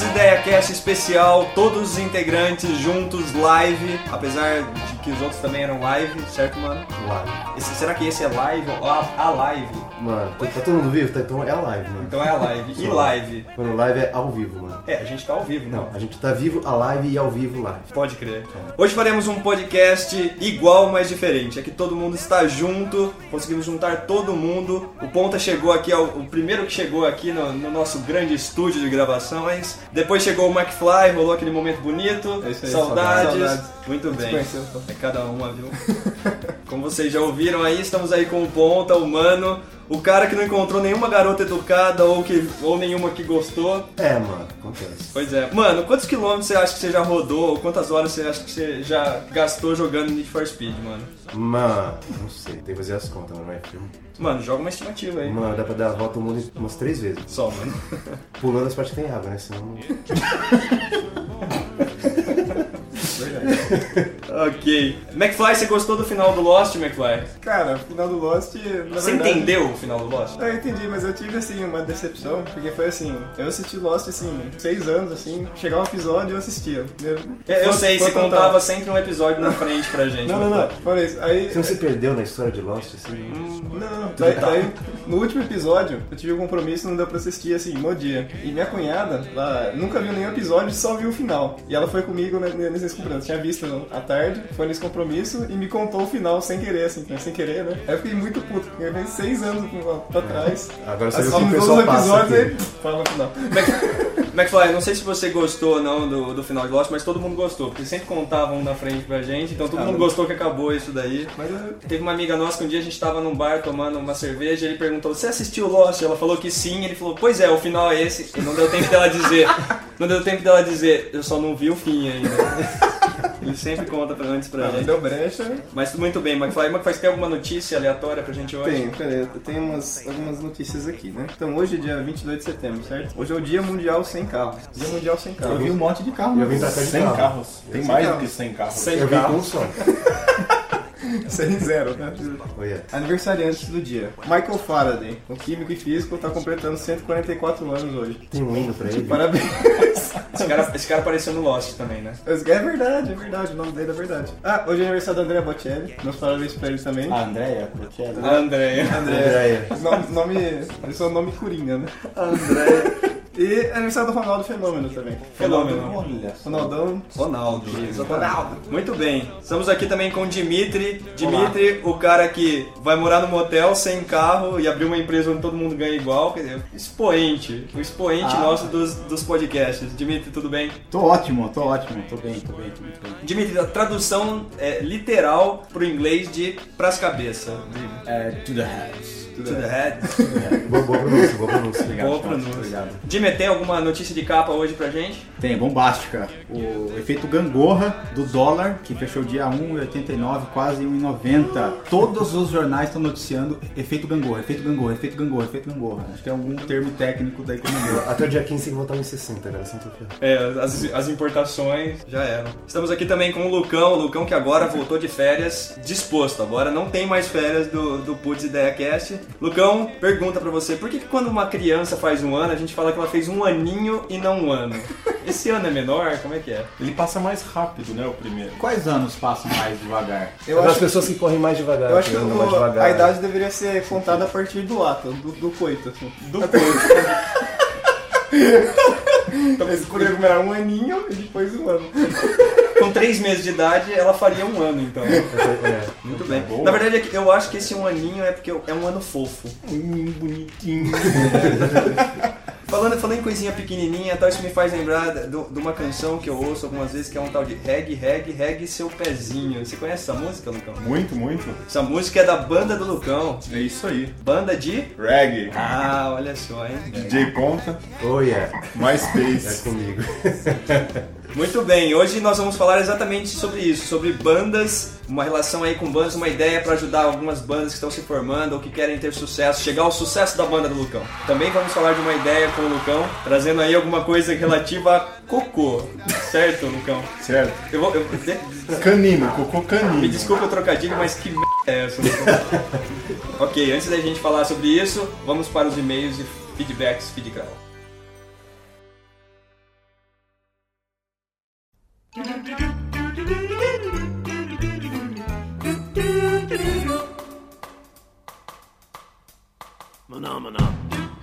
Putz, Ideia Cast especial, todos os integrantes juntos, live, apesar de que os outros também eram live, certo, mano? Live. Esse- será que esse é live ou a, a live? Mano, tá, tá todo mundo vivo? Tá, então é a live, mano. Então é a live. E live? Quando live é ao vivo, mano. É, a gente tá ao vivo, Não, a gente tá vivo, a live e ao vivo live. Pode crer. Hoje faremos um podcast igual, mas diferente. É que todo mundo está junto, conseguimos juntar todo mundo. O Ponta chegou aqui, ao- o primeiro que chegou aqui no, no nosso grande estúdio de gravações. Depois chegou o McFly, rolou aquele momento bonito. É isso aí, saudades. saudades. Muito bem. conheceu. É cada uma, viu? Como vocês já ouviram aí, estamos aí com o Ponta, o Mano. O cara que não encontrou nenhuma garota educada ou, que, ou nenhuma que gostou. É, mano, acontece. Pois é. Mano, quantos quilômetros você acha que você já rodou? Ou quantas horas você acha que você já gastou jogando Need for Speed, mano? Mano, não sei, tem que fazer as contas, mano. Vai filme. Mano, joga uma estimativa aí. Mano, dá pra dar a volta ao mundo umas três vezes. Só, mano. Pulando as partes que tem água, né? Senão. ok. McFly, você gostou do final do Lost, McFly? Cara, o final do Lost, na Você verdade... entendeu o final do Lost? Eu entendi, mas eu tive, assim, uma decepção, porque foi assim, eu assisti Lost, assim, seis anos, assim, chegar um episódio eu assistia. Eu, Eu sei, você Foi contava sempre um episódio na frente pra gente. Não, não, não, foi isso. Aí, Você não se perdeu na história de Lost, assim? Não, não. Daí, daí, no último episódio, eu tive um compromisso não deu pra assistir assim, no dia. E minha cunhada, ela nunca viu nenhum episódio, só viu o final. E ela foi comigo nesse compromisso. Tinha visto à tarde, foi nesse compromisso e me contou o final sem querer, assim, né, sem querer, né? Aí eu fiquei muito puto, porque eu venho seis anos pra trás. Agora você viu que o todos pessoal os passa episódios e fala o final. Mc- McFly, não sei se você gostou ou não do, do final de Lost, mas todo mundo gostou, porque sempre contavam um na frente pra gente, então todo Ah, mundo gostou que acabou isso daí. Mas eu, Teve uma amiga nossa que um dia a gente tava num bar tomando uma cerveja e ele perguntou: Você assistiu Lost? Ela falou que sim. Ele falou: Pois é, o final é esse. E não deu tempo dela dizer: Não deu tempo dela dizer, eu só não vi o fim ainda. Ele sempre conta pra antes pra ah, gente. deu brecha. Mas muito bem, McFly. McFly, você tem alguma notícia aleatória pra gente hoje? Tem, peraí, eu tenho umas, algumas notícias aqui, né? Então hoje é dia 22 de setembro, certo? Hoje é o Dia Mundial Sem Carros. Dia Mundial Sem Eu Carros. vi um monte de carro. Eu cá de 100 carro. carros. Tem Sem mais do que 100 carros. Sem Eu vim com carro. um só. Sem zero, né? Olha. Aniversariantes do dia. Michael Faraday, um químico e físico, tá completando 144 anos hoje. Tem um hino pra ele. Parabéns! Esse cara, esse cara apareceu no Lost também, né? É verdade, é verdade, o nome dele é verdade. Ah, hoje é aniversário da Andrea Bocelli. Meus parabéns pra ele também. A Andréia, Bocelli. A Andréia. Andréia. Nome, nome, esse é o nome coringa, né? Andréia. E aniversário do Ronaldo Fenômeno também. Fenômeno. Olha. Ronaldão. Ronaldo. Ronaldo. Muito bem. Estamos aqui também com o Dimitri. Dimitri, o cara que vai morar no motel sem carro e abrir uma empresa onde todo mundo ganha igual. Quer dizer, expoente. O expoente Ah. nosso dos, dos podcasts. Dimitri, tudo bem? Tô ótimo, tô ótimo. Tô bem, tô bem, tô muito bem. Dimitri, a tradução é literal pro inglês de pras cabeças. De É, to the heads. To the head. Boa, boa pronúncia, boa pronúncia. Obrigado, Boa pronúncia. Obrigado. Dimitri, tem alguma notícia de capa hoje pra gente? Tem, bombástica. O efeito gangorra do dólar, que fechou dia 1,89, quase 1,90. Todos os jornais estão noticiando efeito gangorra, efeito gangorra, efeito gangorra, efeito gangorra. Acho que é algum termo técnico da economia. Até o dia 15 tem que voltar em 60, galera. Sem ter É, as, as importações já eram. Estamos aqui também com o Lucão, o Lucão que agora voltou de férias disposto. Agora não tem mais férias do, do Putz Ideia Cast. Lucão, pergunta pra você, por que, que quando uma criança faz um ano, a gente fala que ela fez um aninho e não um ano? Esse ano é menor? Como é que é? Ele passa mais rápido, né, o primeiro. Quais anos passam mais devagar? Eu As acho, pessoas que correm mais devagar, eu acho que andam mais devagar. a idade deveria ser contada a partir do ato, do, do coito. Assim. Do coito. Talvez poderia comemorar um aninho e depois um ano. Com três meses de idade, ela faria um ano, então. É. Muito bem. Na verdade, é que eu acho que esse um aninho é porque é um ano fofo. Hum, bonitinho. Falando, falando em coisinha pequenininha, tal, isso me faz lembrar do- de uma canção que eu ouço algumas vezes, que é um tal de Reg, Reg, Reg Seu Pezinho. Você conhece essa música, Lucão? Muito, muito. Essa música é da banda do Lucão. É isso aí. Banda de... Reggae, Ah, olha só, hein? DJ Ponta, Oh yeah, é MySpace. comigo. Muito bem, hoje nós vamos falar exatamente sobre isso, sobre bandas uma relação aí com bandas, uma ideia pra ajudar algumas bandas que estão se formando ou que querem ter sucesso, chegar ao sucesso da banda do Lucão. Também vamos falar de uma ideia com o Lucão, trazendo aí alguma coisa relativa a cocô. Certo, Lucão? Certo. Eu vou. eu- Canino, cocô me canino. desculpa o trocadilho, mas que merda é essa, Lucão? ok, antes da gente falar sobre isso, vamos para os e-mails e feedbacks, feedback.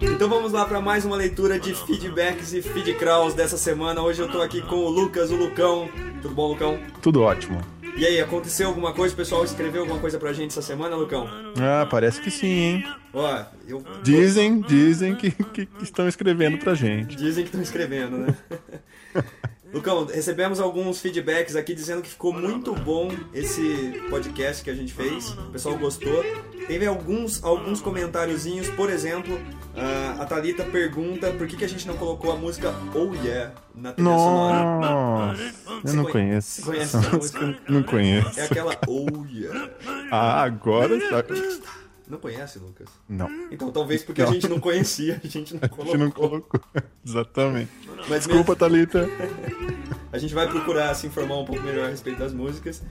Então vamos lá para mais uma leitura de feedbacks e feedcrawls dessa semana. Hoje eu tô aqui com o Lucas, o Lucão. Tudo bom, Lucão? Tudo ótimo. E aí, aconteceu alguma coisa? O pessoal escreveu alguma coisa pra gente essa semana, Lucão? Ah, parece que sim, hein? Ó, eu... Dizem, dizem que, que- que estão escrevendo pra gente. Dizem que estão escrevendo, né? Lucão, recebemos alguns feedbacks aqui dizendo que ficou muito bom esse podcast que a gente fez. O pessoal gostou. Teve alguns, alguns comentáriozinhos, por exemplo, ah, a Thalita pergunta por que, que a gente não colocou a música Oh Yeah na trilha sonora. Eu não conhe- conheço. conhece essa música? Não conheço. É aquela Oh Yeah. Ah, agora tá. Não conhece, Lucas? Não, Então talvez porque a gente não conhecia, a gente não a colocou. gente não colocou. Exatamente. Mas Desculpa, Thalita. A gente vai procurar se informar um pouco melhor a respeito das músicas.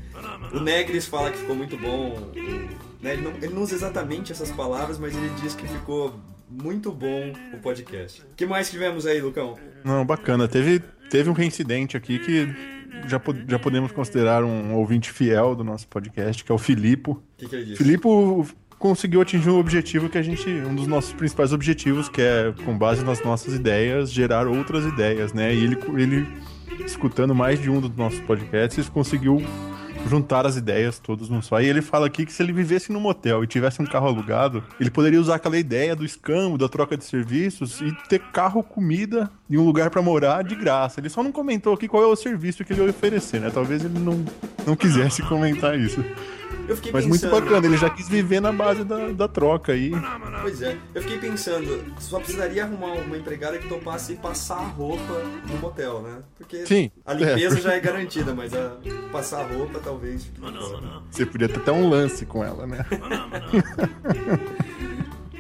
O Negris fala que ficou muito bom. né, Ele, não, ele não usa exatamente essas palavras, mas ele diz que ficou muito bom o podcast. O que mais tivemos aí, Lucão? Não, bacana. Teve, teve um reincidente aqui que já, po- já podemos considerar um ouvinte fiel do nosso podcast, que é o Filipo. O que, que ele disse? Filipe conseguiu atingir um objetivo que a gente. Um dos nossos principais objetivos, que é, com base nas nossas ideias, gerar outras ideias, né? E ele, ele escutando mais de um dos nossos podcasts, conseguiu juntar as ideias todas num só. E ele fala aqui que se ele vivesse num motel e tivesse um carro alugado, ele poderia usar aquela ideia do escambo, da troca de serviços e ter carro, comida e um lugar pra morar de graça. Ele só não comentou aqui qual é o serviço que ele ia oferecer, né? Talvez ele não, não quisesse comentar isso. Eu fiquei Mas muito pensando. bacana, ele já quis viver na base da, da troca aí. Pois é, eu fiquei pensando, só precisaria arrumar uma empregada que topasse passar a roupa no motel, né? Porque Sim, a limpeza é. já é garantida, mas a passar a roupa talvez. Você podia ter até um lance com ela, né?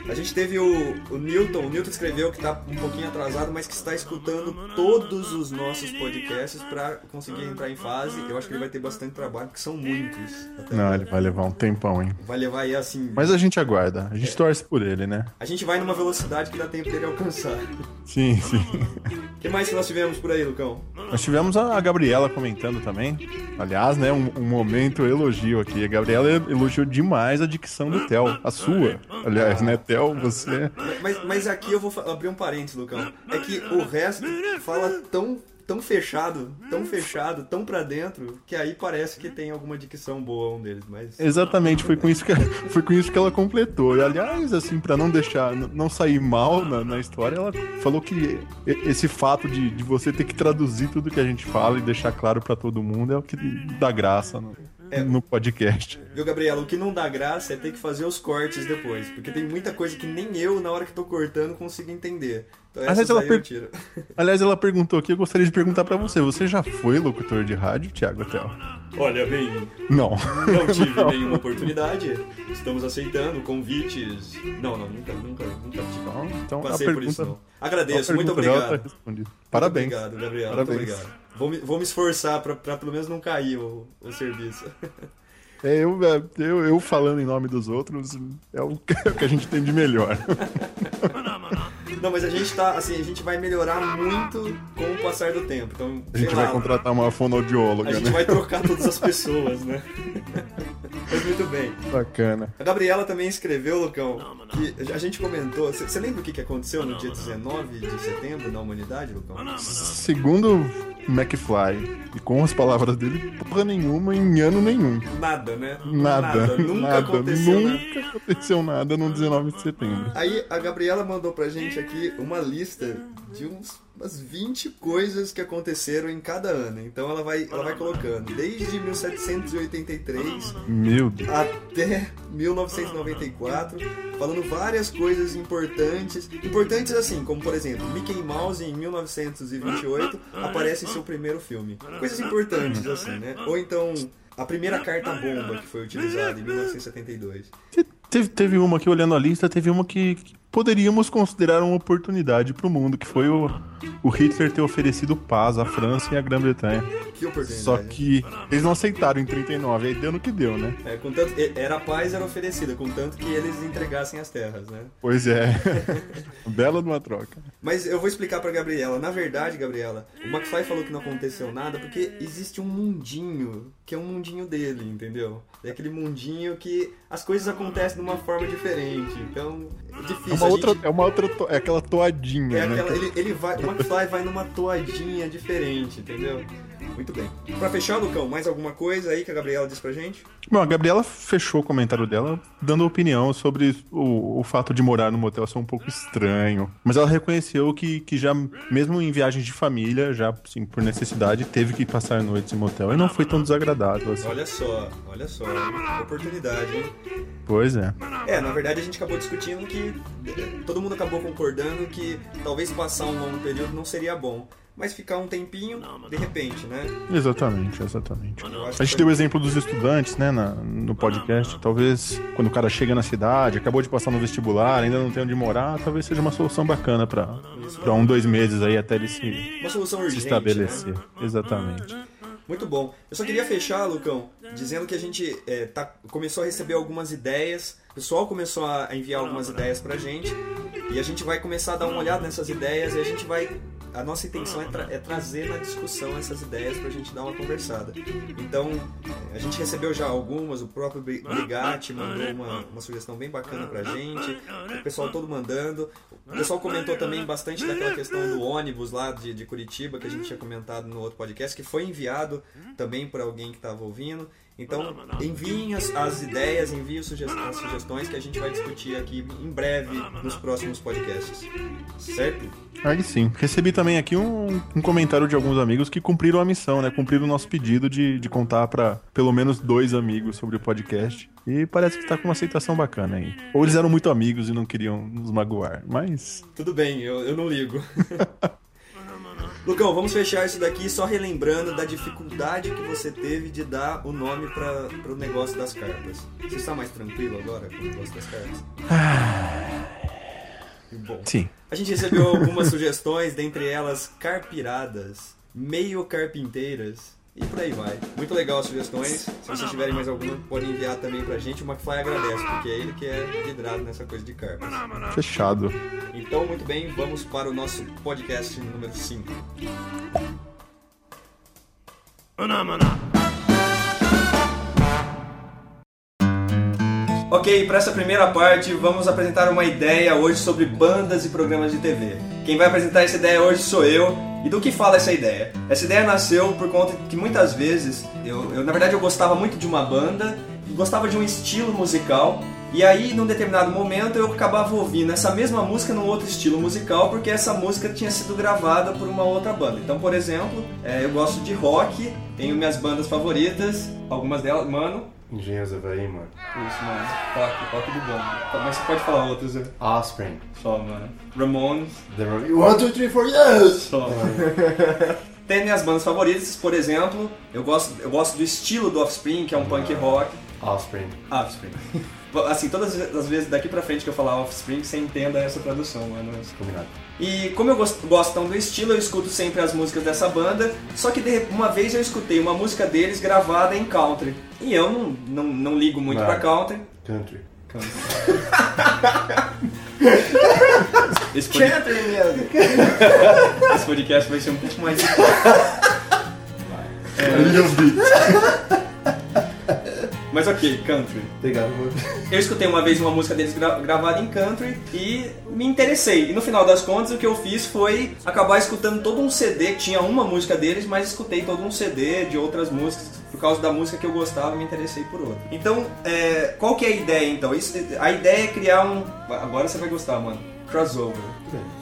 A gente teve o, o Newton, o Newton escreveu que tá um pouquinho atrasado, mas que está escutando todos os nossos podcasts pra conseguir entrar em fase. Eu acho que ele vai ter bastante trabalho, porque são muitos. Não, ele vai levar um tempão, hein? Vai levar aí assim. Mas a gente aguarda, a gente torce por ele, né? A gente vai numa velocidade que dá tempo dele alcançar. Sim, sim. O que mais que nós tivemos por aí, Lucão? Nós tivemos a Gabriela comentando também. Aliás, né, um, um momento elogio aqui. A Gabriela elogiou demais a dicção do Theo, a sua. Aliás, né, Theo, você. Mas, mas aqui eu vou abrir um parênteses, Lucão. É que o resto fala tão, tão fechado, tão fechado, tão pra dentro, que aí parece que tem alguma dicção boa um deles, mas... Exatamente, foi com isso que, foi com isso que ela completou. E aliás, assim, pra não deixar, não sair mal na, na história, ela falou que esse fato de, de você ter que traduzir tudo que a gente fala e deixar claro pra todo mundo é o que dá graça no, É. no podcast. Viu, Gabriela? O que não dá graça é ter que fazer os cortes depois, porque tem muita coisa que nem eu, na hora que tô cortando, consigo entender. Então Aliás, ela per-. Aliás, ela perguntou aqui, eu gostaria de perguntar pra você. Você já foi locutor de rádio, Thiago Theo? Olha, bem, Não. não tive nenhuma oportunidade. Estamos aceitando convites. Não, não, nunca, nunca, nunca tive. Então Passei a por isso, pergunta, não. Agradeço, muito pergunta obrigado. tá respondida. Parabéns. Muito obrigado, Gabriel. Parabéns. Muito obrigado. Vou me, vou me esforçar pra, pra pelo menos não cair o, o serviço. É, eu, é, eu, eu falando em nome dos outros é o que é o que a gente tem de melhor. Não, mas a gente tá, assim, a gente vai melhorar muito com o passar do tempo. Então, A gente sei vai lá, contratar uma fonoaudióloga, a gente né? vai trocar todas as pessoas, né? Mas muito bem. Bacana. A Gabriela também escreveu, Lucão, que a gente comentou. Você lembra o que que aconteceu no dia 19 de setembro na humanidade, Lucão? Segundo McFly, e com as palavras dele, porra nenhuma em ano nenhum. Nada, né? Nada. Nunca nada, aconteceu nada. Nunca aconteceu nada no 19 de setembro. Aí a Gabriela mandou pra gente aqui uma lista de uns, umas 20 coisas que aconteceram em cada ano. Então ela vai, ela vai colocando desde 1783 Meu Deus. até 1994, falando várias coisas importantes. Importantes assim, como por exemplo, Mickey Mouse em 1928 aparece em seu primeiro filme. Coisas importantes assim, né? Ou então a primeira carta bomba que foi utilizada em 1972. Te- Teve, teve uma aqui, olhando a lista, teve uma que, que poderíamos considerar uma oportunidade pro mundo, que foi o, o Hitler ter oferecido paz à França e à Grã-Bretanha. Que oportunidade. Só que eles não aceitaram em 39, aí deu no que deu, né? É, contanto, era a paz era oferecida, contanto que eles entregassem as terras, né? Pois é. Bela de uma troca. Mas eu vou explicar pra Gabriela. Na verdade, Gabriela, o McFly falou que não aconteceu nada porque existe um mundinho que é um mundinho dele, entendeu? É aquele mundinho que as coisas acontecem de uma forma diferente. Então, é difícil. É uma outra, gente- é uma outra, to- é aquela toadinha, É né? aquela, ele, ele vai, o McFly vai numa toadinha diferente, entendeu? Muito bem. Pra fechar, Lucão, mais alguma coisa aí que a Gabriela disse pra gente? Bom, a Gabriela fechou o comentário dela dando opinião sobre o, o fato de morar no motel ser um pouco estranho. Mas ela reconheceu que, que já, mesmo em viagens de família, já, assim, por necessidade, teve que passar noites em motel. E não foi tão desagradável, assim. Olha só, olha só, oportunidade, hein? Pois é. É, na verdade a gente acabou discutindo que todo mundo acabou concordando que talvez passar um longo período não seria bom. Mas ficar um tempinho, de repente, né? Exatamente, exatamente. A gente deu o exemplo dos estudantes, né, na- no podcast. Talvez quando o cara chega na cidade, acabou de passar no vestibular, ainda não tem onde morar, talvez seja uma solução bacana pra pra um, dois meses aí até ele se, uma solução se urgente. estabelecer. né? Exatamente. Muito bom. Eu só queria fechar, Lucão, dizendo que a gente eh, tá, começou a receber algumas ideias, o pessoal começou a enviar algumas ideias pra gente, e a gente vai começar a dar uma olhada nessas ideias e a gente vai. A nossa intenção é, tra- é trazer na discussão essas ideias pra gente dar uma conversada. Então, a gente recebeu já algumas, o próprio Bri- Brigatti mandou uma, uma sugestão bem bacana pra gente, o pessoal todo mandando. O pessoal comentou também bastante daquela questão do ônibus lá de, de Curitiba, que a gente tinha comentado no outro podcast, que foi enviado também por alguém que estava ouvindo. Então, enviem as, as ideias, enviem os suge- as sugestões que a gente vai discutir aqui em breve nos próximos podcasts. Certo? Aí sim. Recebi também aqui um, um comentário de alguns amigos que cumpriram a missão, né? Cumpriram o nosso pedido de, de contar pra pelo menos dois amigos sobre o podcast. E parece que tá com uma aceitação bacana aí. Ou eles eram muito amigos e não queriam nos magoar. Mas Tudo bem, eu, eu não ligo. Lucão, vamos fechar isso daqui só relembrando da dificuldade que você teve de dar o nome para o negócio das cartas. Você está mais tranquilo agora com o negócio das cartas? Que bom. sim. A gente recebeu algumas sugestões, dentre elas carpiradas, meio carpinteiras e por aí vai. Muito legal as sugestões. Se vocês tiverem mais alguma, podem enviar também pra gente. O McFly agradece, porque é ele que é vidrado nessa coisa de carpas. Fechado. Então, muito bem, vamos para o nosso podcast número 5. Ok, para essa primeira parte, vamos apresentar uma ideia hoje sobre bandas e programas de TV. Quem vai apresentar essa ideia hoje sou eu. E do que fala essa ideia? Essa ideia nasceu por conta que muitas vezes, eu, eu na verdade eu gostava muito de uma banda, gostava de um estilo musical, e aí num determinado momento eu acabava ouvindo essa mesma música num outro estilo musical, porque essa música tinha sido gravada por uma outra banda. Então, por exemplo, é, eu gosto de rock, tenho minhas bandas favoritas, algumas delas, mano, Engenheiros Havaí, mano. isso, mano. Rock, rock do bom. mano. Mas você pode falar outros, né? Offspring. Só, mano. Ramones, The Ro- One, two, three, four, yes! só. Tem minhas bandas favoritas, por exemplo, eu gosto, eu gosto do estilo do Offspring, que é um punk rock. Offspring. Offspring. Assim, todas as vezes daqui pra frente que eu falar Offspring, você entenda essa tradução, mano. Combinado. E como eu gosto, gosto tão do estilo, eu escuto sempre as músicas dessa banda. Só que de- uma vez eu escutei uma música deles gravada em country. E eu não, não, não ligo muito Não. pra country. Country. Esse, pod- Esse podcast vai ser um pouco mais. Mas ok, country. Obrigado, mano. Eu escutei uma vez uma música deles gra- gravada em country e me interessei. E no final das contas, o que eu fiz foi acabar escutando todo um CD, que tinha uma música deles, mas escutei todo um CD de outras músicas. Por causa da música que eu gostava, me interessei por outra. Então, é, qual que é a ideia então? Isso- a ideia é criar um. Agora você vai gostar, mano. Crossover.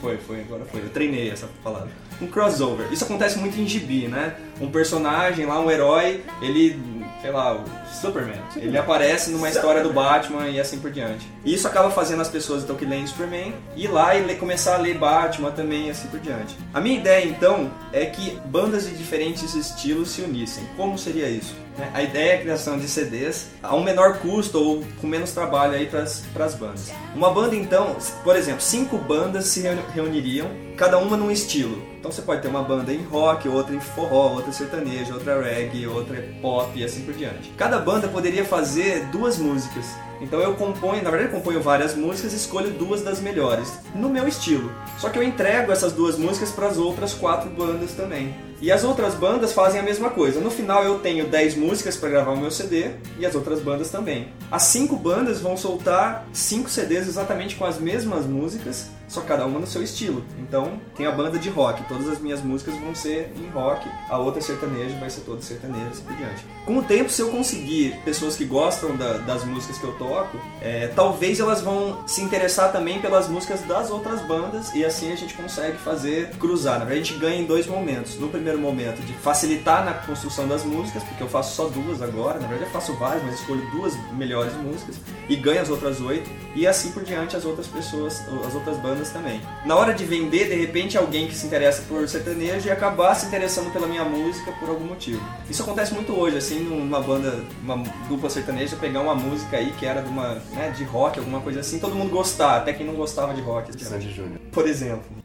Foi, foi, agora foi. Eu treinei essa palavra. Um crossover. Isso acontece muito em gibi, né? Um personagem lá, um herói, ele, sei lá, o Superman. Ele aparece numa história do Batman e assim por diante. E isso acaba fazendo as pessoas então que leem Superman ir lá e começar a ler Batman também e assim por diante. A minha ideia então é que bandas de diferentes estilos se unissem. Como seria isso? Né? A ideia é a criação de CDs a um menor custo ou com menos trabalho aí para as bandas. Uma banda então, por exemplo, cinco bandas se reuni- reuniriam, cada uma num estilo. Então você pode ter uma banda em rock, outra em forró, outra sertaneja, outra reggae, outra pop e assim por diante. Cada banda poderia fazer duas músicas. Então eu componho, na verdade eu componho várias músicas e escolho duas das melhores, no meu estilo. Só que eu entrego essas duas músicas para as outras quatro bandas também. E as outras bandas fazem a mesma coisa. No final eu tenho 10 músicas para gravar o meu CD e as outras bandas também. As cinco bandas vão soltar cinco CDs exatamente com as mesmas músicas, só cada uma no seu estilo. Então tem a banda de rock, todas as minhas músicas vão ser em rock, a outra sertaneja vai ser toda sertaneja e assim por diante. Com o tempo, se eu conseguir pessoas que gostam da- das músicas que eu toco, é, talvez elas vão se interessar também pelas músicas das outras bandas e assim a gente consegue fazer cruzar. Na verdade, a gente ganha em dois momentos. No primeiro momento, de facilitar na construção das músicas, porque eu faço só duas agora, na verdade eu faço várias, mas escolho duas melhores músicas e ganho as outras oito, e assim por diante as outras pessoas, as outras bandas também. Na hora de vender, de repente alguém que se interessa por sertanejo e acabar se interessando pela minha música por algum motivo. Isso acontece muito hoje, assim, numa banda, uma dupla sertaneja, pegar uma música aí que era de uma, né, de rock, alguma coisa assim, todo mundo gostar, até quem não gostava de rock. assim, Sandy Júnior. Por exemplo.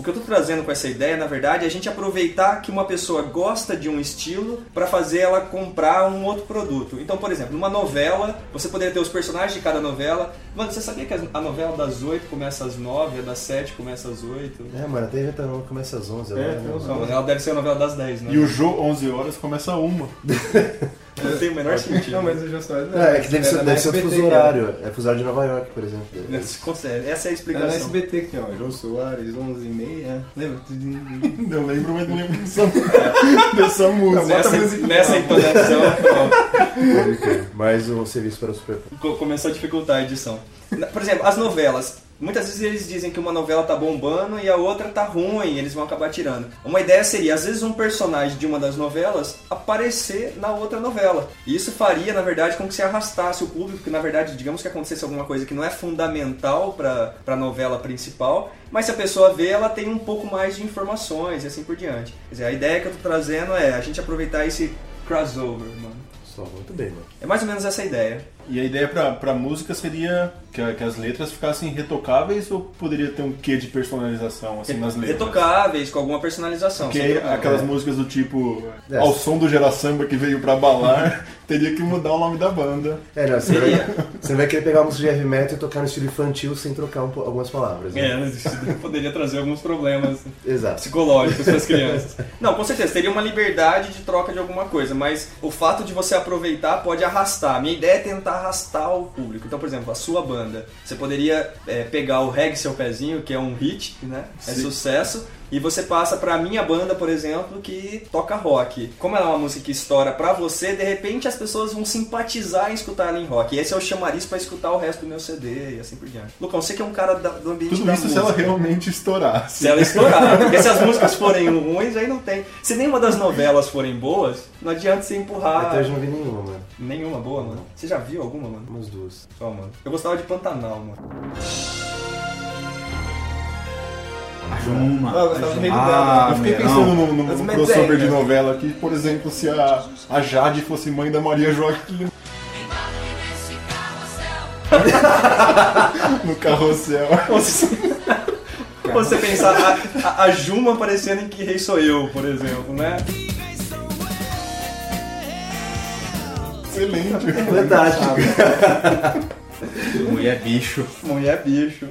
O que eu tô trazendo com essa ideia, na verdade, é a gente aproveitar que uma pessoa gosta de um estilo para fazer ela comprar um outro produto. Então, por exemplo, numa novela, você poderia ter os personagens de cada novela. Mano, você sabia que a novela das 8 começa às 9, a das 7 começa às 8? É, mano, até inventa nova começa às 11 agora, É, né? tem uns- Não, ela deve ser a novela das 10, né? E o jogo 11 horas começa uma. Não tem o menor sentido. Não, mas o Jô Soares não É, é que deve ser, Era na deve ser o SBT, fuso horário. É fuso horário de Nova York, por exemplo. Não se consegue. Essa é a Era na explicação. SBT que tem, ó, Jô Soares, 11 e meia. Lembra? Eu lembro, mas não lembro dessa, dessa música. Nessa, nessa entonação, crer. Mais um serviço para o Super co- começou a dificultar a edição. Na- Por exemplo, as novelas. Muitas vezes eles dizem que uma novela tá bombando e a outra tá ruim, eles vão acabar tirando. Uma ideia seria, às vezes, um personagem de uma das novelas aparecer na outra novela. E isso faria, na verdade, com que se arrastasse o público, que na verdade, digamos que acontecesse alguma coisa que não é fundamental para a novela principal, mas se a pessoa vê, ela tem um pouco mais de informações e assim por diante. Quer dizer, a ideia que eu tô trazendo é a gente aproveitar esse crossover, mano. Só, muito bem, mano. É mais ou menos essa a ideia. E a ideia pra, pra música seria que, a- que as letras ficassem retocáveis ou poderia ter um quê de personalização assim nas letras? Retocáveis, com alguma personalização. Porque aquelas músicas do tipo É. Ao som do Gera Samba que veio pra balar, teria que mudar o nome da banda. É, não, você, vai, você não vai querer pegar a música de heavy metal e tocar no estilo infantil sem trocar um algumas palavras. Né? É, mas isso poderia trazer alguns problemas Exato. psicológicos para as crianças. Não, com certeza, teria uma liberdade de troca de alguma coisa, mas o fato de você aproveitar pode arrastar. Minha ideia é tentar arrastar o público. Então, por exemplo, a sua banda, você poderia é, pegar o Reg Seu Pezinho, que é um hit, né? É Sim. sucesso. E você passa pra minha banda, por exemplo, que toca rock. Como ela é uma música que estoura pra você, de repente as pessoas vão simpatizar em escutar ela em rock. E esse é o chamariz pra escutar o resto do meu CD e assim por diante. Lucão, você que é um cara da- do ambiente Tudo da isso se música. ela realmente estourasse. Se ela estourar. Porque se as músicas forem ruins, aí não tem. Se nenhuma das novelas forem boas, não adianta você empurrar. Até hoje eu não vi nenhuma, mano. Nenhuma boa, mano. Você já viu alguma, mano? Umas duas. Só, mano. Eu gostava de Pantanal, mano. Juma. Ah, eu gostava do Rei do Ah, Gado. Eu fiquei pensando no, no- As no medeias. crossover de novela aqui, por exemplo, se a, a Jade fosse mãe da Maria Joaquim no carrossel. Você, você pensar a, a, a Juma aparecendo em Que Rei Sou Eu, por exemplo, né? Excelente. Fantástico. Mulher bicho. Mulher bicho.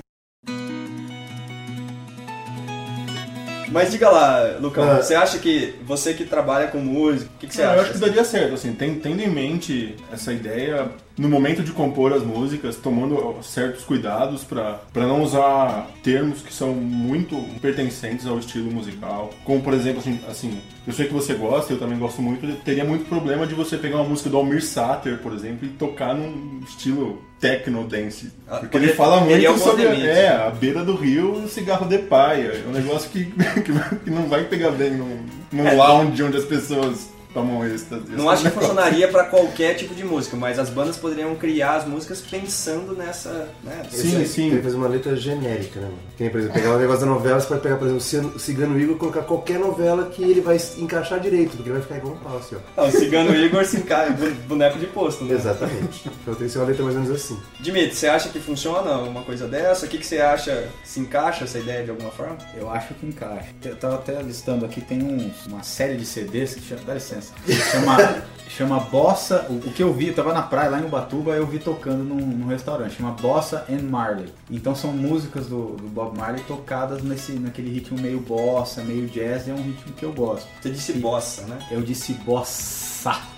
Mas diga lá, Lucão, Ah. você acha que você que trabalha com música, o que, que você Não, acha? eu acho que daria certo, assim, ten- tendo em mente essa ideia, no momento de compor as músicas, tomando certos cuidados pra pra não usar termos que são muito pertencentes ao estilo musical. Como, por exemplo, assim, assim, eu sei que você gosta, eu também gosto muito, teria muito problema de você pegar uma música do Almir Sater, por exemplo, e tocar num estilo techno dance. Ah, Porque poderia- ele fala muito alguns sobre limites. é, a beira do rio e o cigarro de paia. É um negócio que, que, que não vai pegar bem num, num É. lounge onde as pessoas tomam êxtase. Não acho que funcionaria pra qualquer tipo de música, mas as bandas poderiam criar as músicas pensando nessa. Né? Sim, sim. Tem que fazer uma letra genérica, né, mano? Que nem, por exemplo, pegar o negócio da novela, você pode pegar, por exemplo, o Cigano- Igor e colocar qualquer novela que ele vai encaixar direito, porque ele vai ficar igual um pau, assim, ó. Ah, o Cigano Igor se encaixa, boneco de posto, né? Exatamente. Então tem que ser uma letra mais ou menos assim. Dimitri, você acha que funciona uma coisa dessa? O que, que você acha? Se encaixa essa ideia de alguma forma? Eu acho que encaixa. Eu tava até listando aqui, tem um- uma série de CDs que chama. Dá licença. Chama, chama Bossa. O, o que eu vi, eu tava na praia lá em Ubatuba, eu vi tocando num, num restaurante. Chama Bossa and Marley. Então são músicas do, do Bob Marley tocadas nesse, naquele ritmo meio bossa, meio jazz, e é um ritmo que eu gosto. Você disse bossa, né? Eu disse bossa.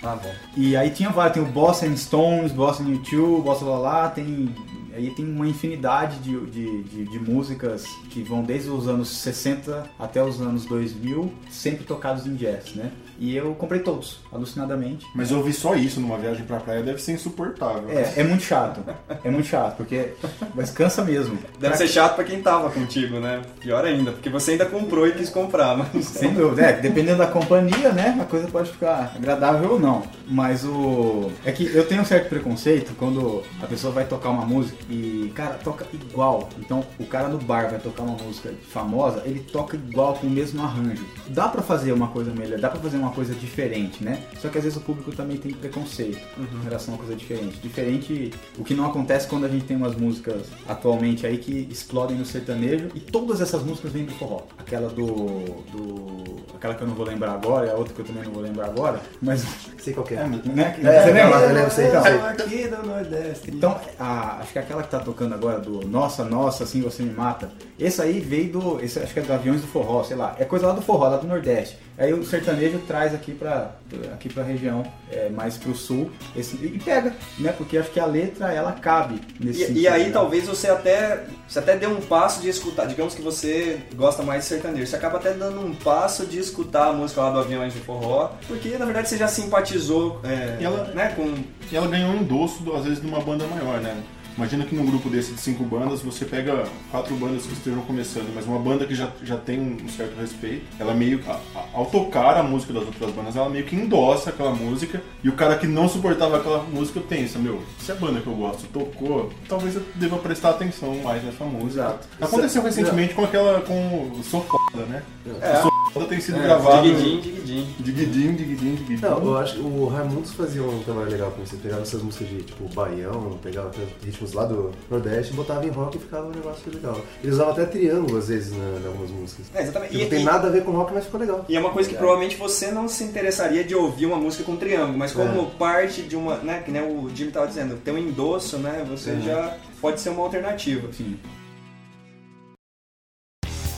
Ah, bom. E aí tinha vários, tem o Bossa and Stones, Bossa and U2, Bossa lá lá, tem. Aí tem uma infinidade de, de, de, de músicas que vão desde os anos 60 até os anos 2000, sempre tocados em jazz, né? E eu comprei todos, alucinadamente. Mas ouvir só isso numa viagem pra praia deve ser insuportável. É, é muito chato. É muito chato, porque. Mas cansa mesmo. Deve ser chato pra quem tava contigo, né? Pior ainda, porque você ainda comprou e quis comprar, mas. Sem dúvida. É, dependendo da companhia, né? A coisa pode ficar agradável ou não. Mas o. É que eu tenho um certo preconceito quando a pessoa vai tocar uma música e, cara, toca igual. Então, o cara no bar vai tocar uma música famosa, ele toca igual com o mesmo arranjo. Dá pra fazer uma coisa melhor, dá pra fazer uma coisa diferente, né? Só que às vezes o público também tem preconceito em relação a uma coisa diferente. Diferente o que não acontece quando a gente tem umas músicas atualmente aí que explodem no sertanejo e todas essas músicas vêm do forró. Aquela do. do aquela que eu não vou lembrar agora, e a outra que eu também não vou lembrar agora, mas. Sei qual que é. Né? É, Você é, lembra? eu lembro, sei, Então. Aqui do Nordeste. então, a- acho que aquela que tá tocando agora do Nossa, Nossa, Assim Você Me Mata, esse aí veio do. Esse acho que é do Aviões do Forró, sei lá. É coisa lá do forró, lá do Nordeste. Aí o sertanejo traz aqui pra, aqui pra região, é, mais pro sul, esse, e pega, né? Porque acho que a letra ela cabe nesse E, sentido, e aí né? talvez você até, você até dê um passo de escutar, digamos que você gosta mais de sertanejo, você acaba até dando um passo de escutar a música lá do Aviões do Forró, porque na verdade você já simpatizou é, E ela- né, com... E ela ganhou um endosso, do- às vezes, de uma banda maior, né? Imagina que num grupo desse de cinco bandas, você pega quatro bandas que estejam começando, mas uma banda que já, já tem um certo respeito, ela meio, a- a- ao tocar a música das outras bandas, ela meio que endossa aquela música, e o cara que não suportava aquela música pensa, meu, se a banda que eu gosto tocou, talvez eu deva prestar atenção mais nessa música. Exato. Aconteceu recentemente com aquela, com o Sou Foda, né? É, O Sou Foda tem sido gravado... Diguidim, diguidim. Diguidim, diguidim, diguidim. Não, eu acho que o Raimundos fazia um trabalho legal com isso. Ele pegava essas músicas de tipo baião, pegava até ritmos lá do Nordeste, botava em rock e ficava um negócio legal. Ele usava até triângulo às vezes na, em algumas músicas. É, exatamente. Que E, não tem e- nada a ver com rock, mas ficou legal. e é uma coisa que provavelmente você não se interessaria de ouvir uma música com triângulo, mas como parte de uma, né, que nem o Jimmy estava dizendo, tem um endosso, né, você já pode ser uma alternativa. Sim.